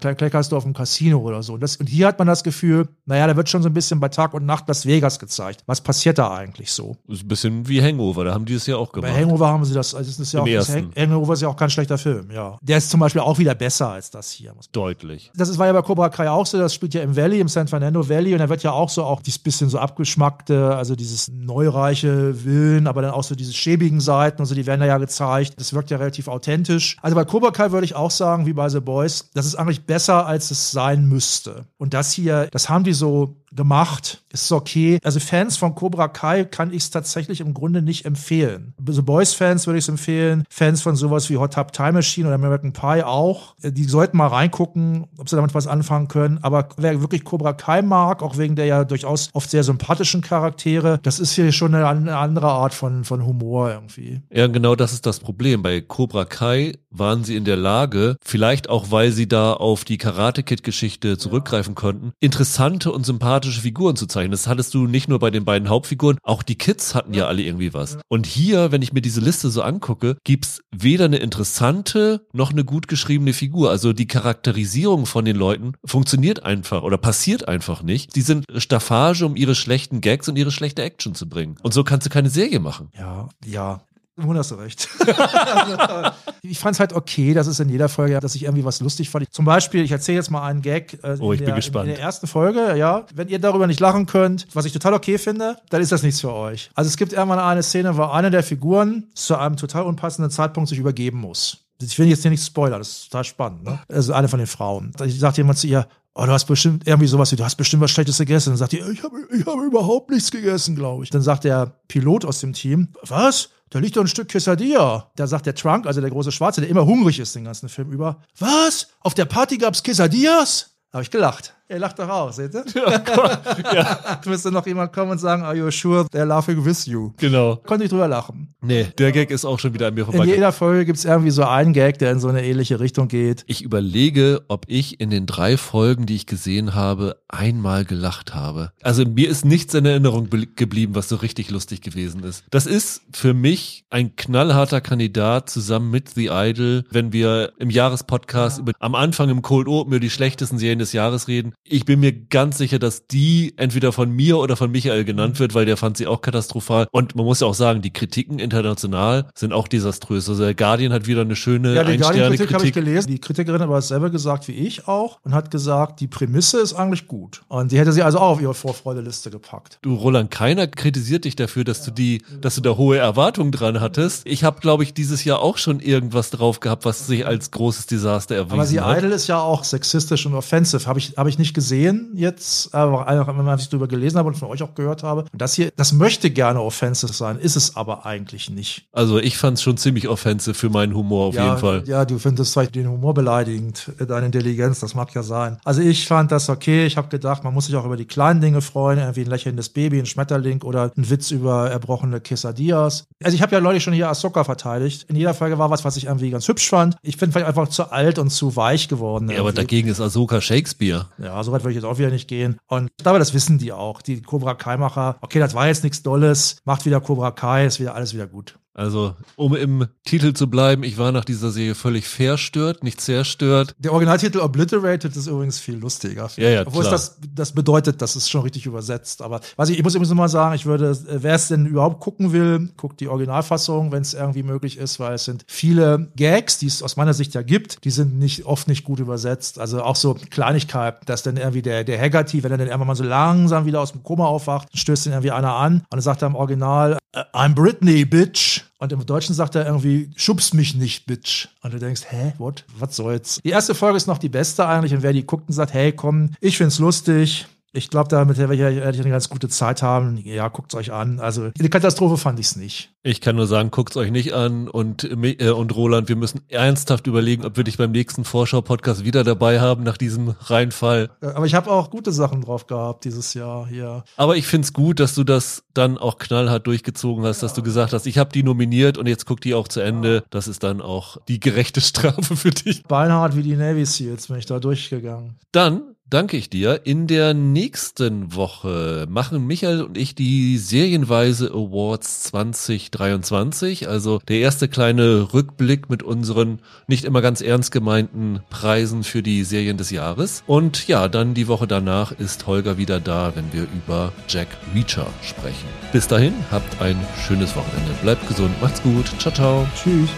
Auf dem Casino oder so. Und, das, und hier hat man das Gefühl, naja, da wird schon so ein bisschen bei Tag und Nacht Las Vegas gezeigt. Was passiert da eigentlich so? Das ist ein bisschen wie Hangover, da haben die es ja auch gemacht. Bei Hangover haben sie das, also das ist ja Im auch, ersten. Hangover ist ja auch kein schlechter Film, ja. Der ist zum Beispiel auch wieder besser als das hier. Deutlich. das ist, war ja bei Cobra Kai auch so, das spielt ja im Valley, im San Fernando Valley und da wird ja auch so auch dieses bisschen so abgeschmackte, also dieses neureiche Villen, aber dann auch so diese schäbigen Seiten und so, die werden da ja gezeigt. Das wirkt ja relativ authentisch. Also bei Cobra Kai würde ich auch sagen, wie bei The Boys, das ist eigentlich besser, als es sein müsste. Und das hier, das haben die so gemacht, ist okay. Also Fans von Cobra Kai kann ich es tatsächlich im Grunde nicht empfehlen. The Boys Fans würde ich es empfehlen, Fans von sowas wie Hot Tub Time Machine oder American Pie auch. Die sollten mal reingucken, ob sie damit was anfangen können. Aber wer wirklich Cobra Kai mag, auch wegen der ja durchaus oft sehr sympathischen Charaktere, das ist hier schon eine, andere Art von, von Humor irgendwie. Ja, genau das ist das Problem. Bei Cobra Kai waren sie in der Lage, vielleicht auch weil sie da auf die Karate Kid Geschichte zurückgreifen konnten, interessante und sympathische Figuren zu zeichnen. Das hattest du nicht nur bei den beiden Hauptfiguren, auch die Kids hatten ja alle irgendwie was. Und hier, wenn ich mir diese Liste so angucke, gibt's weder eine interessante noch eine gut geschriebene Figur. Also die Charakterisierung von den Leuten funktioniert einfach oder passiert einfach nicht. Die sind Staffage, um ihre schlechten Gags und ihre schlechte Action zu bringen. Und so kannst du keine Serie machen. Ja, ja. Nun hast du recht. ich fand es halt okay, dass es in jeder Folge, dass ich irgendwie was lustig fand. Zum Beispiel, ich erzähle jetzt mal einen Gag. Äh, Oh, ich in bin der, gespannt. In der ersten Folge, ja. Wenn ihr darüber nicht lachen könnt, was ich total okay finde, dann ist das nichts für euch. Also es gibt irgendwann eine Szene, wo eine der Figuren zu einem total unpassenden Zeitpunkt sich übergeben muss. Ich will jetzt hier nicht spoilern, das ist total spannend. Ne? Also eine von den Frauen. Da sagt jemand zu ihr, Oh, du hast bestimmt irgendwie sowas wie, du hast bestimmt was Schlechtes gegessen. Dann sagt die, ich habe ich hab überhaupt nichts gegessen, glaube ich. Dann sagt der Pilot aus dem Team, was? Da liegt doch ein Stück Quesadilla. Da sagt der Trunk, also der große Schwarze, der immer hungrig ist den ganzen Film über, was? Auf der Party gab's Quesadillas? Habe ich gelacht. Er lacht doch auch, seht ihr? ja. Müsste noch jemand kommen und sagen, are you sure they're laughing with you? Genau. Konnte ich drüber lachen. Nee, der Gag ist auch schon wieder an mir In vorbeigegangen. jeder Folge gibt's irgendwie so einen Gag, der in so eine ähnliche Richtung geht. Ich überlege, ob ich in den drei Folgen, die ich gesehen habe, einmal gelacht habe. Also mir ist nichts in Erinnerung be- geblieben, was so richtig lustig gewesen ist. Das ist für mich ein knallharter Kandidat zusammen mit The Idol, wenn wir im Jahrespodcast über am Anfang im Cold Open über die schlechtesten Serien des Jahres reden. Ich bin mir ganz sicher, dass die entweder von mir oder von Michael genannt wird, weil der fand sie auch katastrophal. Und man muss ja auch sagen, die Kritiken international sind auch desaströs. Also der Guardian hat wieder eine schöne Ja, die Guardian-Kritik habe ich gelesen. Die Kritikerin hat aber dasselbe gesagt wie ich auch und hat gesagt, die Prämisse ist eigentlich gut. Und die hätte sie also auch auf ihre Vorfreudeliste gepackt. Du, Roland, keiner kritisiert dich dafür, dass du die, dass du da hohe Erwartungen dran hattest. Ich habe, glaube ich, dieses Jahr auch schon irgendwas drauf gehabt, was sich als großes Desaster erwiesen Aber sie hat. Idol ist ja auch sexistisch und offensive. Habe ich, hab ich nicht gesehen jetzt, aber einfach, wenn man sich darüber gelesen habe und von euch auch gehört habe. Und das hier, das möchte gerne offensive sein, ist es aber eigentlich nicht. Also ich fand es schon ziemlich offensive für meinen Humor auf ja, jeden Fall. Ja, du findest vielleicht den Humor beleidigend, deine Intelligenz, das mag ja sein. Also ich fand das okay. Ich habe gedacht, man muss sich auch über die kleinen Dinge freuen, irgendwie ein lächelndes Baby, ein Schmetterling oder ein Witz über erbrochene Quesadillas. Also ich habe ja neulich schon hier Ahsoka verteidigt. In jeder Folge war was, was ich irgendwie ganz hübsch fand. Ich bin vielleicht einfach zu alt und zu weich geworden. Ja, aber irgendwie. dagegen ist Ahsoka Shakespeare. Ja, so weit würde ich jetzt auch wieder nicht gehen. Und ich glaube, das wissen die auch. Die Cobra Kai-Macher, okay, das war jetzt nichts Dolles, macht wieder Cobra Kai, ist wieder alles wieder gut. Also, um im Titel zu bleiben, ich war nach dieser Serie völlig verstört, nicht zerstört. Der Originaltitel Obliterated ist übrigens viel lustiger. Ja, ja, Obwohl es klar. das, das bedeutet, das ist schon richtig übersetzt. Aber was ich, ich muss übrigens mal sagen, ich würde, äh, wer es denn überhaupt gucken will, guckt die Originalfassung, wenn es irgendwie möglich ist, weil es sind viele Gags, die es aus meiner Sicht ja gibt, die sind nicht oft nicht gut übersetzt. Also auch so Kleinigkeiten, dass dann irgendwie der, der Haggerty, wenn er dann irgendwann mal so langsam wieder aus dem Koma aufwacht, stößt ihn irgendwie einer an und sagt er im Original, "Uh, I'm Britney, bitch. Und im Deutschen sagt er irgendwie, schubst mich nicht, bitch. Und du denkst, hä, what? Was soll's? Die erste Folge ist noch die beste eigentlich. Und wer die guckt und sagt, hey, komm, ich find's lustig. Ich glaube, damit werde ich, ich eine ganz gute Zeit haben. Ja, guckt's euch an. Also, eine Katastrophe fand ich's nicht. Ich kann nur sagen, guckt's euch nicht an und, äh, und Roland, wir müssen ernsthaft überlegen, ob wir dich beim nächsten Vorschau-Podcast wieder dabei haben nach diesem Reinfall. Äh, Aber ich habe auch gute Sachen drauf gehabt dieses Jahr hier. Aber ich find's gut, dass du das dann auch knallhart durchgezogen hast, dass du gesagt hast, ich habe die nominiert und jetzt guck die auch zu Ende. Das ist dann auch die gerechte Strafe für dich. Beinhard wie die Navy Seals bin ich da durchgegangen. Dann danke ich dir. In der nächsten Woche machen Michael und ich die Serienweise Awards 2023. Also der erste kleine Rückblick mit unseren nicht immer ganz ernst gemeinten Preisen für die Serien des Jahres. Und ja, dann die Woche danach ist Holger wieder da, wenn wir über Jack Reacher sprechen. Bis dahin, habt ein schönes Wochenende. Bleibt gesund, macht's gut. Ciao, ciao. Tschüss.